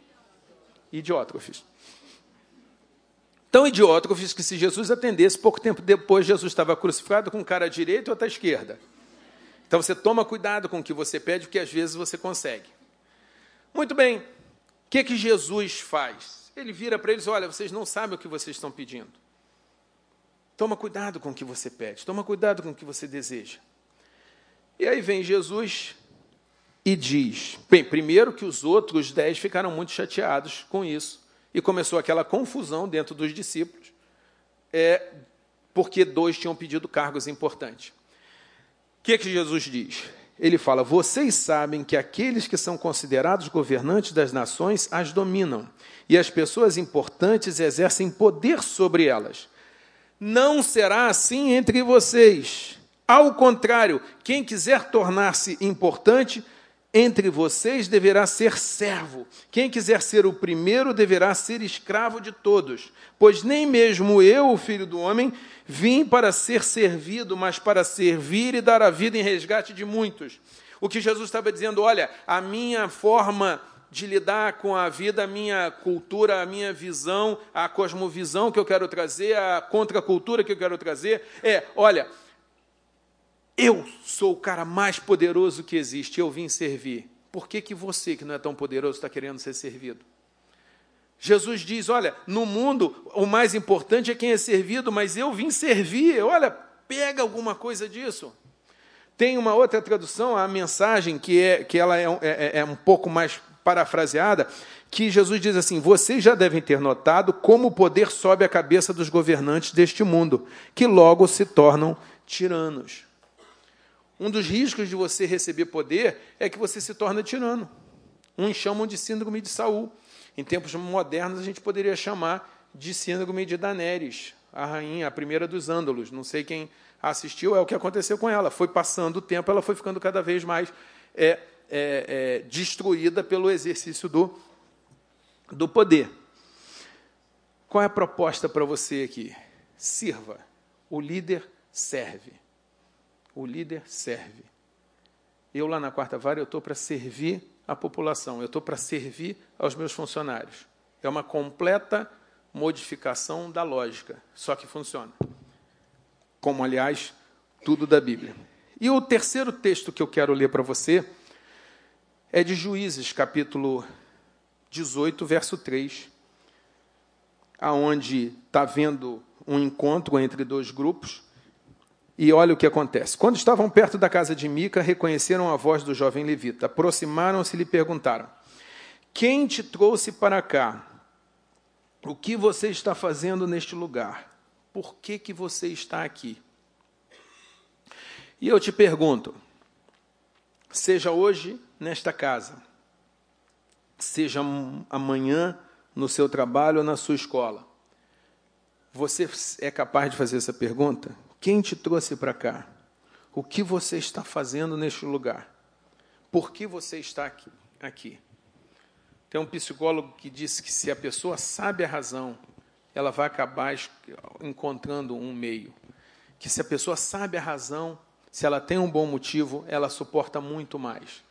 Idiótrofes. Tão idiótrofes que se Jesus atendesse, pouco tempo depois Jesus estava crucificado com um cara à direita e outro à esquerda. Então você toma cuidado com o que você pede, porque às vezes você consegue. Muito bem, o que, que Jesus faz? Ele vira para eles: olha, vocês não sabem o que vocês estão pedindo. Toma cuidado com o que você pede, toma cuidado com o que você deseja. E aí vem Jesus e diz: bem, primeiro que os outros dez ficaram muito chateados com isso, e começou aquela confusão dentro dos discípulos, é, porque dois tinham pedido cargos importantes. Que, que Jesus diz? Ele fala: Vocês sabem que aqueles que são considerados governantes das nações as dominam, e as pessoas importantes exercem poder sobre elas. Não será assim entre vocês. Ao contrário, quem quiser tornar-se importante entre vocês deverá ser servo. Quem quiser ser o primeiro deverá ser escravo de todos. Pois nem mesmo eu, o filho do homem, vim para ser servido, mas para servir e dar a vida em resgate de muitos. O que Jesus estava dizendo, olha, a minha forma de lidar com a vida, a minha cultura, a minha visão, a cosmovisão que eu quero trazer, a contracultura que eu quero trazer, é: olha, eu sou o cara mais poderoso que existe, eu vim servir. Por que, que você, que não é tão poderoso, está querendo ser servido? Jesus diz: Olha, no mundo o mais importante é quem é servido, mas eu vim servir. Olha, pega alguma coisa disso. Tem uma outra tradução, a mensagem, que, é, que ela é, é, é um pouco mais parafraseada, que Jesus diz assim: Vocês já devem ter notado como o poder sobe a cabeça dos governantes deste mundo, que logo se tornam tiranos. Um dos riscos de você receber poder é que você se torna tirano. Uns chamam de síndrome de Saul. Em tempos modernos, a gente poderia chamar de síndrome de Daenerys, a rainha, a primeira dos ândalos. Não sei quem assistiu, é o que aconteceu com ela. Foi passando o tempo, ela foi ficando cada vez mais é, é, é, destruída pelo exercício do, do poder. Qual é a proposta para você aqui? Sirva. O líder serve. O líder serve. Eu, lá na quarta vara, eu estou para servir a população, eu estou para servir aos meus funcionários. É uma completa modificação da lógica, só que funciona. Como, aliás, tudo da Bíblia. E o terceiro texto que eu quero ler para você é de Juízes, capítulo 18, verso 3, aonde está havendo um encontro entre dois grupos, e olha o que acontece. Quando estavam perto da casa de Mica, reconheceram a voz do jovem levita. Aproximaram-se e lhe perguntaram: Quem te trouxe para cá? O que você está fazendo neste lugar? Por que, que você está aqui? E eu te pergunto: seja hoje nesta casa, seja amanhã no seu trabalho ou na sua escola. Você é capaz de fazer essa pergunta? Quem te trouxe para cá? O que você está fazendo neste lugar? Por que você está aqui? aqui? Tem um psicólogo que disse que se a pessoa sabe a razão, ela vai acabar encontrando um meio. Que se a pessoa sabe a razão, se ela tem um bom motivo, ela suporta muito mais.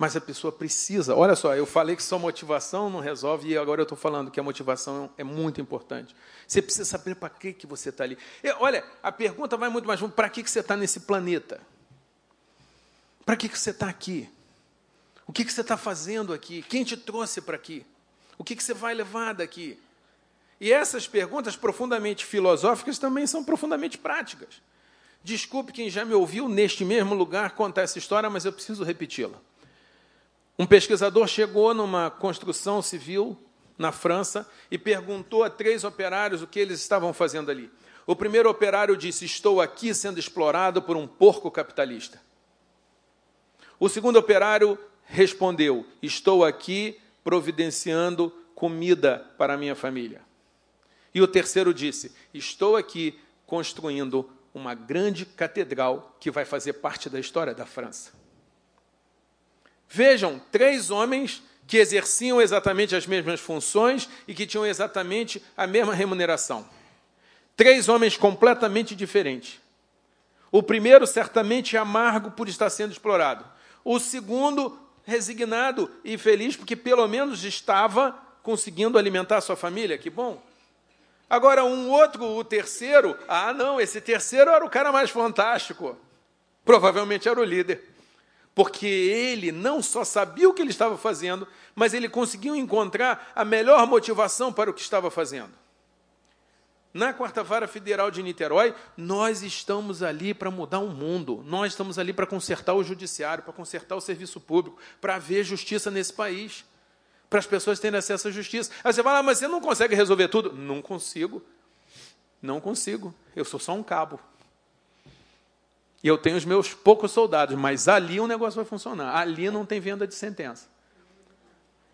Mas a pessoa precisa. Olha só, eu falei que só motivação não resolve, e agora eu estou falando que a motivação é muito importante. Você precisa saber para que, que você está ali. E, olha, a pergunta vai muito mais fundo: para que, que você está nesse planeta? Para que, que você está aqui? O que, que você está fazendo aqui? Quem te trouxe para aqui? O que, que você vai levar daqui? E essas perguntas profundamente filosóficas também são profundamente práticas. Desculpe quem já me ouviu neste mesmo lugar contar essa história, mas eu preciso repeti-la. Um pesquisador chegou numa construção civil na França e perguntou a três operários o que eles estavam fazendo ali. O primeiro operário disse: Estou aqui sendo explorado por um porco capitalista. O segundo operário respondeu: Estou aqui providenciando comida para minha família. E o terceiro disse: Estou aqui construindo uma grande catedral que vai fazer parte da história da França. Vejam, três homens que exerciam exatamente as mesmas funções e que tinham exatamente a mesma remuneração. Três homens completamente diferentes. O primeiro, certamente, amargo por estar sendo explorado. O segundo, resignado e feliz porque pelo menos estava conseguindo alimentar sua família. Que bom. Agora, um outro, o terceiro, ah, não, esse terceiro era o cara mais fantástico. Provavelmente era o líder. Porque ele não só sabia o que ele estava fazendo, mas ele conseguiu encontrar a melhor motivação para o que estava fazendo. Na Quarta-Vara Federal de Niterói, nós estamos ali para mudar o mundo. Nós estamos ali para consertar o judiciário, para consertar o serviço público, para haver justiça nesse país para as pessoas terem acesso à justiça. Aí você fala, ah, mas você não consegue resolver tudo? Não consigo. Não consigo. Eu sou só um cabo. E eu tenho os meus poucos soldados, mas ali o negócio vai funcionar. Ali não tem venda de sentença.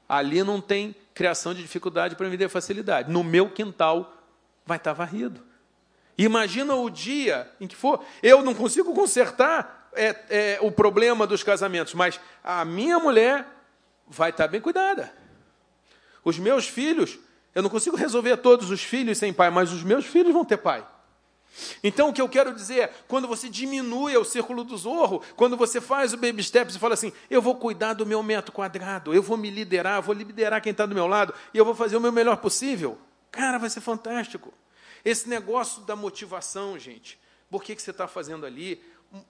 Ali não tem criação de dificuldade para vender facilidade. No meu quintal vai estar varrido. Imagina o dia em que for. Eu não consigo consertar é, é, o problema dos casamentos, mas a minha mulher vai estar bem cuidada. Os meus filhos, eu não consigo resolver todos os filhos sem pai, mas os meus filhos vão ter pai. Então, o que eu quero dizer é, quando você diminui o círculo do zorro, quando você faz o baby steps e fala assim, eu vou cuidar do meu metro quadrado, eu vou me liderar, vou liderar quem está do meu lado, e eu vou fazer o meu melhor possível. Cara, vai ser fantástico. Esse negócio da motivação, gente, por que, que você está fazendo ali,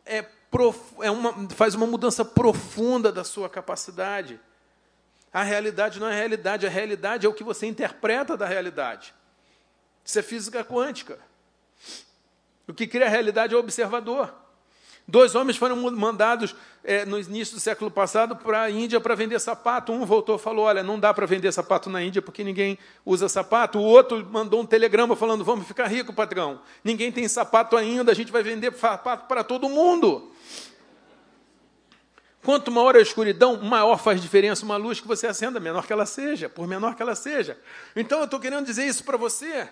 é, prof... é uma... faz uma mudança profunda da sua capacidade. A realidade não é a realidade, a realidade é o que você interpreta da realidade. Isso é física quântica. O que cria a realidade é o observador. Dois homens foram mandados é, no início do século passado para a Índia para vender sapato. Um voltou e falou: Olha, não dá para vender sapato na Índia porque ninguém usa sapato. O outro mandou um telegrama falando: Vamos ficar rico, patrão. Ninguém tem sapato ainda, a gente vai vender sapato para todo mundo. Quanto maior a escuridão, maior faz diferença uma luz que você acenda, menor que ela seja, por menor que ela seja. Então eu estou querendo dizer isso para você.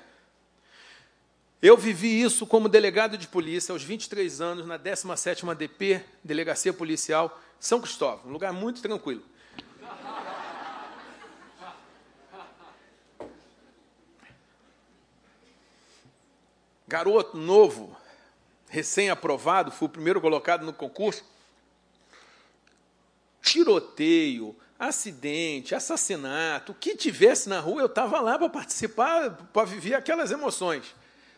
Eu vivi isso como delegado de polícia aos 23 anos, na 17ª DP, Delegacia Policial, São Cristóvão, um lugar muito tranquilo. Garoto novo, recém-aprovado, fui o primeiro colocado no concurso tiroteio, acidente, assassinato, o que tivesse na rua, eu estava lá para participar, para viver aquelas emoções.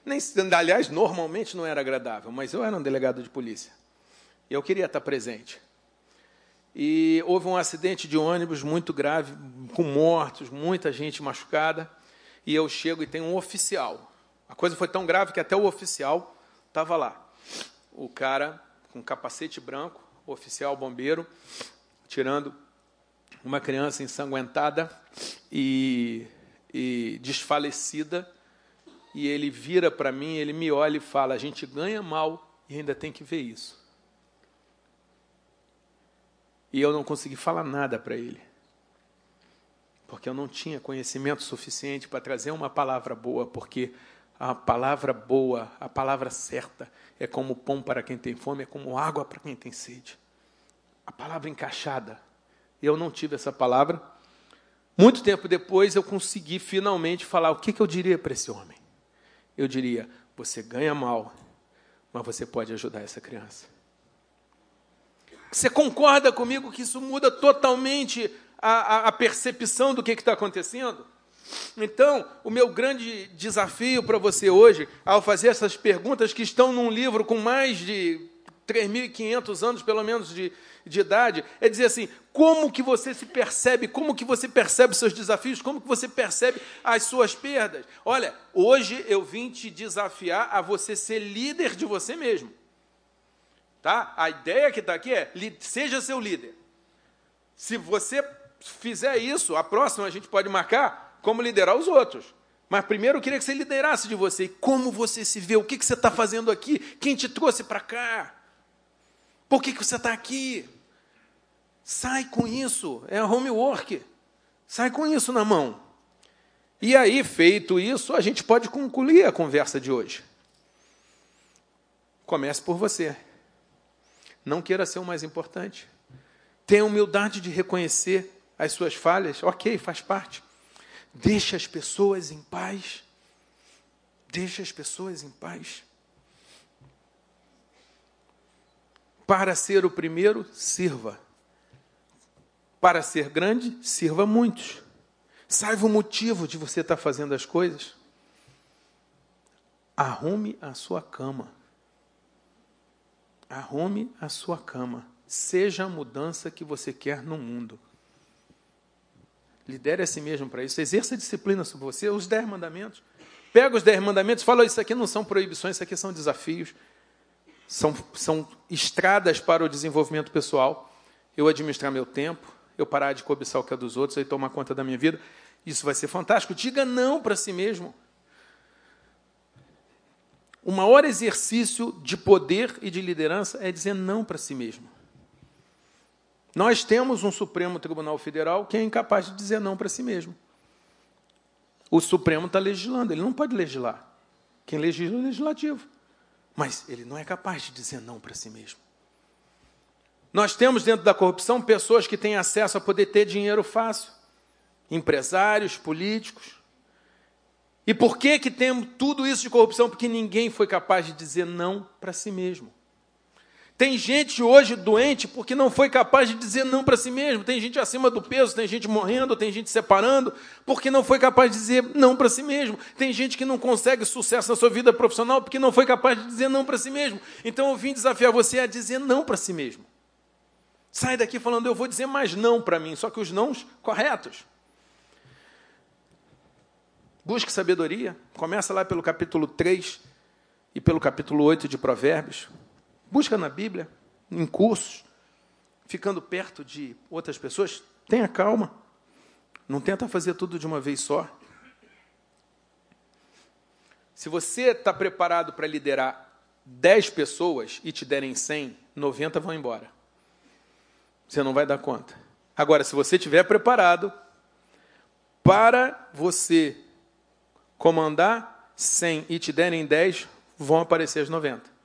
Nem, aliás, normalmente não era agradável, mas eu era um delegado de polícia. E eu queria estar presente. E houve um acidente de ônibus muito grave, com mortos, muita gente machucada. E eu chego e tem um oficial. A coisa foi tão grave que até o oficial estava lá. O cara com capacete branco, oficial bombeiro, tirando uma criança ensanguentada e, e desfalecida, e ele vira para mim, ele me olha e fala: a gente ganha mal e ainda tem que ver isso. E eu não consegui falar nada para ele, porque eu não tinha conhecimento suficiente para trazer uma palavra boa, porque a palavra boa, a palavra certa, é como pão para quem tem fome, é como água para quem tem sede a palavra encaixada. Eu não tive essa palavra. Muito tempo depois eu consegui finalmente falar o que, que eu diria para esse homem. Eu diria: você ganha mal, mas você pode ajudar essa criança. Você concorda comigo que isso muda totalmente a, a, a percepção do que está acontecendo? Então, o meu grande desafio para você hoje, ao fazer essas perguntas que estão num livro com mais de 3.500 anos, pelo menos, de, de idade, é dizer assim, como que você se percebe, como que você percebe os seus desafios, como que você percebe as suas perdas. Olha, hoje eu vim te desafiar a você ser líder de você mesmo. Tá? A ideia que está aqui é, seja seu líder. Se você fizer isso, a próxima a gente pode marcar como liderar os outros. Mas primeiro eu queria que você liderasse de você. Como você se vê? O que, que você está fazendo aqui? Quem te trouxe para cá? Por que, que você está aqui? Sai com isso, é homework. Sai com isso na mão. E aí, feito isso, a gente pode concluir a conversa de hoje. Comece por você. Não queira ser o mais importante. Tenha humildade de reconhecer as suas falhas. Ok, faz parte. Deixe as pessoas em paz. Deixe as pessoas em paz. Para ser o primeiro, sirva. Para ser grande, sirva muitos. Saiba o motivo de você estar fazendo as coisas. Arrume a sua cama. Arrume a sua cama. Seja a mudança que você quer no mundo. Lidere a si mesmo para isso. Exerça disciplina sobre você. Os dez mandamentos. Pega os dez mandamentos fala: Isso aqui não são proibições, isso aqui são desafios. São, são estradas para o desenvolvimento pessoal. Eu administrar meu tempo, eu parar de cobiçar o que é dos outros, e tomar conta da minha vida. Isso vai ser fantástico. Diga não para si mesmo. O maior exercício de poder e de liderança é dizer não para si mesmo. Nós temos um Supremo Tribunal Federal que é incapaz de dizer não para si mesmo. O Supremo está legislando, ele não pode legislar. Quem legisla é o legislativo. Mas ele não é capaz de dizer não para si mesmo. Nós temos dentro da corrupção pessoas que têm acesso a poder ter dinheiro fácil, empresários, políticos. E por que, que temos tudo isso de corrupção? Porque ninguém foi capaz de dizer não para si mesmo. Tem gente hoje doente porque não foi capaz de dizer não para si mesmo. Tem gente acima do peso, tem gente morrendo, tem gente separando porque não foi capaz de dizer não para si mesmo. Tem gente que não consegue sucesso na sua vida profissional porque não foi capaz de dizer não para si mesmo. Então eu vim desafiar você a dizer não para si mesmo. Sai daqui falando, eu vou dizer mais não para mim, só que os nãos corretos. Busque sabedoria. Começa lá pelo capítulo 3 e pelo capítulo 8 de Provérbios. Busca na Bíblia, em cursos, ficando perto de outras pessoas. Tenha calma. Não tenta fazer tudo de uma vez só. Se você está preparado para liderar 10 pessoas e te derem 100, 90 vão embora. Você não vai dar conta. Agora, se você estiver preparado para você comandar 100 e te derem 10, vão aparecer as 90.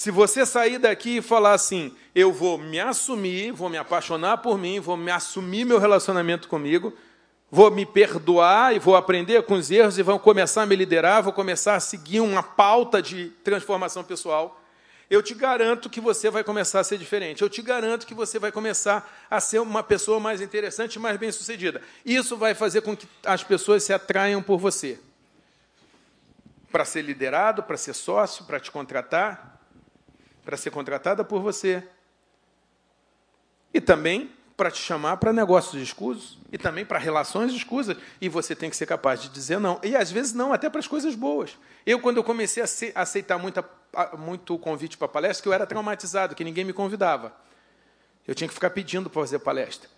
Se você sair daqui e falar assim, eu vou me assumir, vou me apaixonar por mim, vou me assumir meu relacionamento comigo, vou me perdoar e vou aprender com os erros e vou começar a me liderar, vou começar a seguir uma pauta de transformação pessoal, eu te garanto que você vai começar a ser diferente. Eu te garanto que você vai começar a ser uma pessoa mais interessante, mais bem-sucedida. Isso vai fazer com que as pessoas se atraiam por você. Para ser liderado, para ser sócio, para te contratar para ser contratada por você. E também para te chamar para negócios escusos. E também para relações escusas. E você tem que ser capaz de dizer não. E às vezes não, até para as coisas boas. Eu, quando eu comecei a aceitar muita, muito convite para palestra, que eu era traumatizado, que ninguém me convidava. Eu tinha que ficar pedindo para fazer palestra.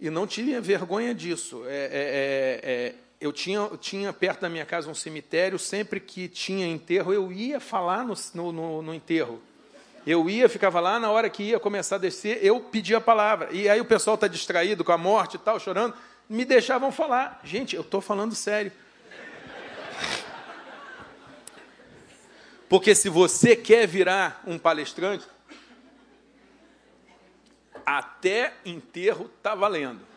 E não tinha vergonha disso. É, é, é, é eu tinha, tinha perto da minha casa um cemitério, sempre que tinha enterro, eu ia falar no, no, no enterro. Eu ia, ficava lá, na hora que ia começar a descer, eu pedia a palavra. E aí o pessoal está distraído com a morte e tal, chorando, me deixavam falar. Gente, eu estou falando sério. Porque se você quer virar um palestrante, até enterro está valendo.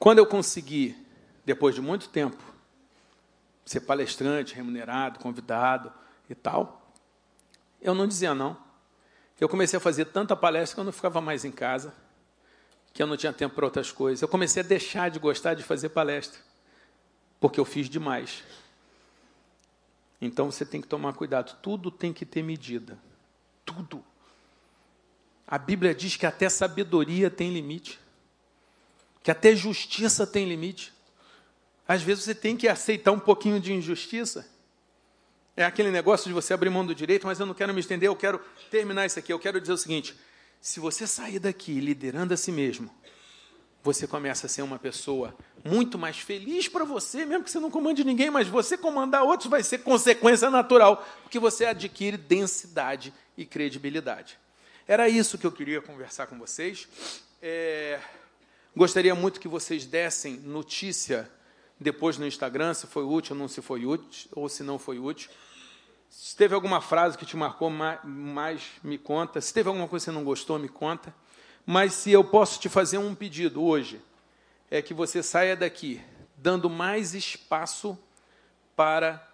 Quando eu consegui, depois de muito tempo, ser palestrante, remunerado, convidado e tal, eu não dizia não. Eu comecei a fazer tanta palestra que eu não ficava mais em casa, que eu não tinha tempo para outras coisas. Eu comecei a deixar de gostar de fazer palestra, porque eu fiz demais. Então você tem que tomar cuidado. Tudo tem que ter medida. Tudo. A Bíblia diz que até sabedoria tem limite que até justiça tem limite. Às vezes você tem que aceitar um pouquinho de injustiça. É aquele negócio de você abrir mão do direito, mas eu não quero me estender, eu quero terminar isso aqui. Eu quero dizer o seguinte: se você sair daqui liderando a si mesmo, você começa a ser uma pessoa muito mais feliz para você, mesmo que você não comande ninguém, mas você comandar outros vai ser consequência natural, porque você adquire densidade e credibilidade. Era isso que eu queria conversar com vocês. É, gostaria muito que vocês dessem notícia depois no Instagram, se foi útil ou não se foi útil, ou se não foi útil. Se teve alguma frase que te marcou mais, me conta. Se teve alguma coisa que você não gostou, me conta. Mas se eu posso te fazer um pedido hoje, é que você saia daqui dando mais espaço para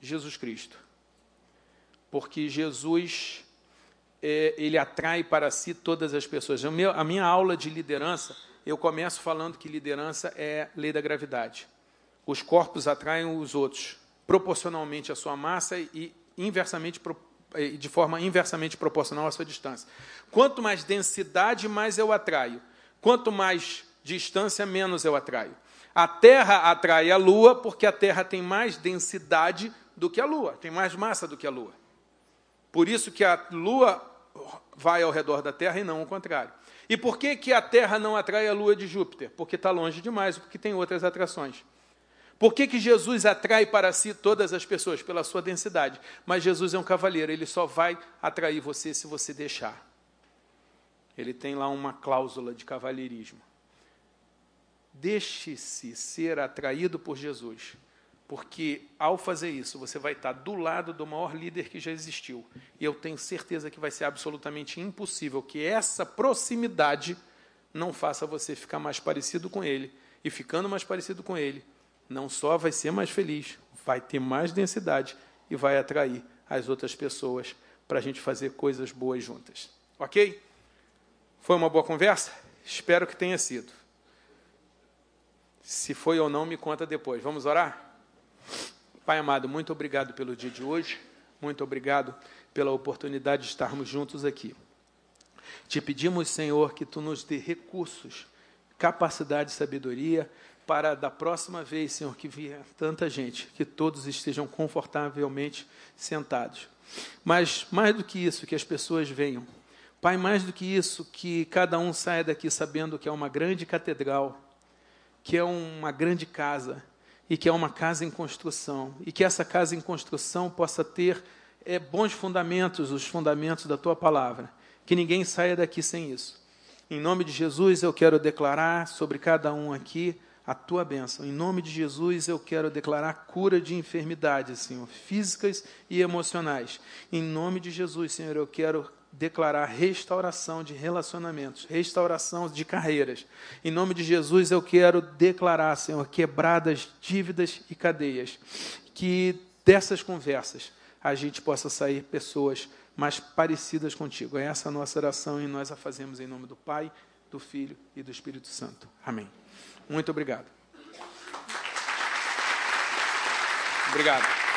Jesus Cristo. Porque Jesus, é, ele atrai para si todas as pessoas. a minha aula de liderança, eu começo falando que liderança é lei da gravidade. Os corpos atraem os outros proporcionalmente à sua massa e inversamente de forma inversamente proporcional à sua distância. Quanto mais densidade, mais eu atraio. Quanto mais distância, menos eu atraio. A Terra atrai a Lua porque a Terra tem mais densidade do que a Lua, tem mais massa do que a Lua. Por isso que a Lua vai ao redor da Terra e não o contrário. E por que, que a Terra não atrai a Lua de Júpiter? Porque está longe demais, porque tem outras atrações. Por que, que Jesus atrai para si todas as pessoas? Pela sua densidade. Mas Jesus é um cavaleiro, ele só vai atrair você se você deixar. Ele tem lá uma cláusula de cavalheirismo. Deixe-se ser atraído por Jesus, porque ao fazer isso, você vai estar do lado do maior líder que já existiu. E eu tenho certeza que vai ser absolutamente impossível que essa proximidade não faça você ficar mais parecido com ele. E ficando mais parecido com ele, não só vai ser mais feliz, vai ter mais densidade e vai atrair as outras pessoas para a gente fazer coisas boas juntas. Ok? Foi uma boa conversa? Espero que tenha sido. Se foi ou não, me conta depois. Vamos orar? Pai amado, muito obrigado pelo dia de hoje. Muito obrigado pela oportunidade de estarmos juntos aqui. Te pedimos, Senhor, que tu nos dê recursos, capacidade e sabedoria para da próxima vez, Senhor, que vier tanta gente, que todos estejam confortavelmente sentados. Mas mais do que isso, que as pessoas venham. Pai, mais do que isso, que cada um saia daqui sabendo que é uma grande catedral, que é uma grande casa e que é uma casa em construção e que essa casa em construção possa ter é, bons fundamentos, os fundamentos da tua palavra. Que ninguém saia daqui sem isso. Em nome de Jesus, eu quero declarar sobre cada um aqui a tua bênção. Em nome de Jesus, eu quero declarar cura de enfermidades, Senhor, físicas e emocionais. Em nome de Jesus, Senhor, eu quero declarar restauração de relacionamentos, restauração de carreiras. Em nome de Jesus, eu quero declarar, Senhor, quebradas dívidas e cadeias. Que dessas conversas a gente possa sair pessoas mais parecidas contigo. É essa a nossa oração e nós a fazemos em nome do Pai, do Filho e do Espírito Santo. Amém. Muito obrigado. Obrigado.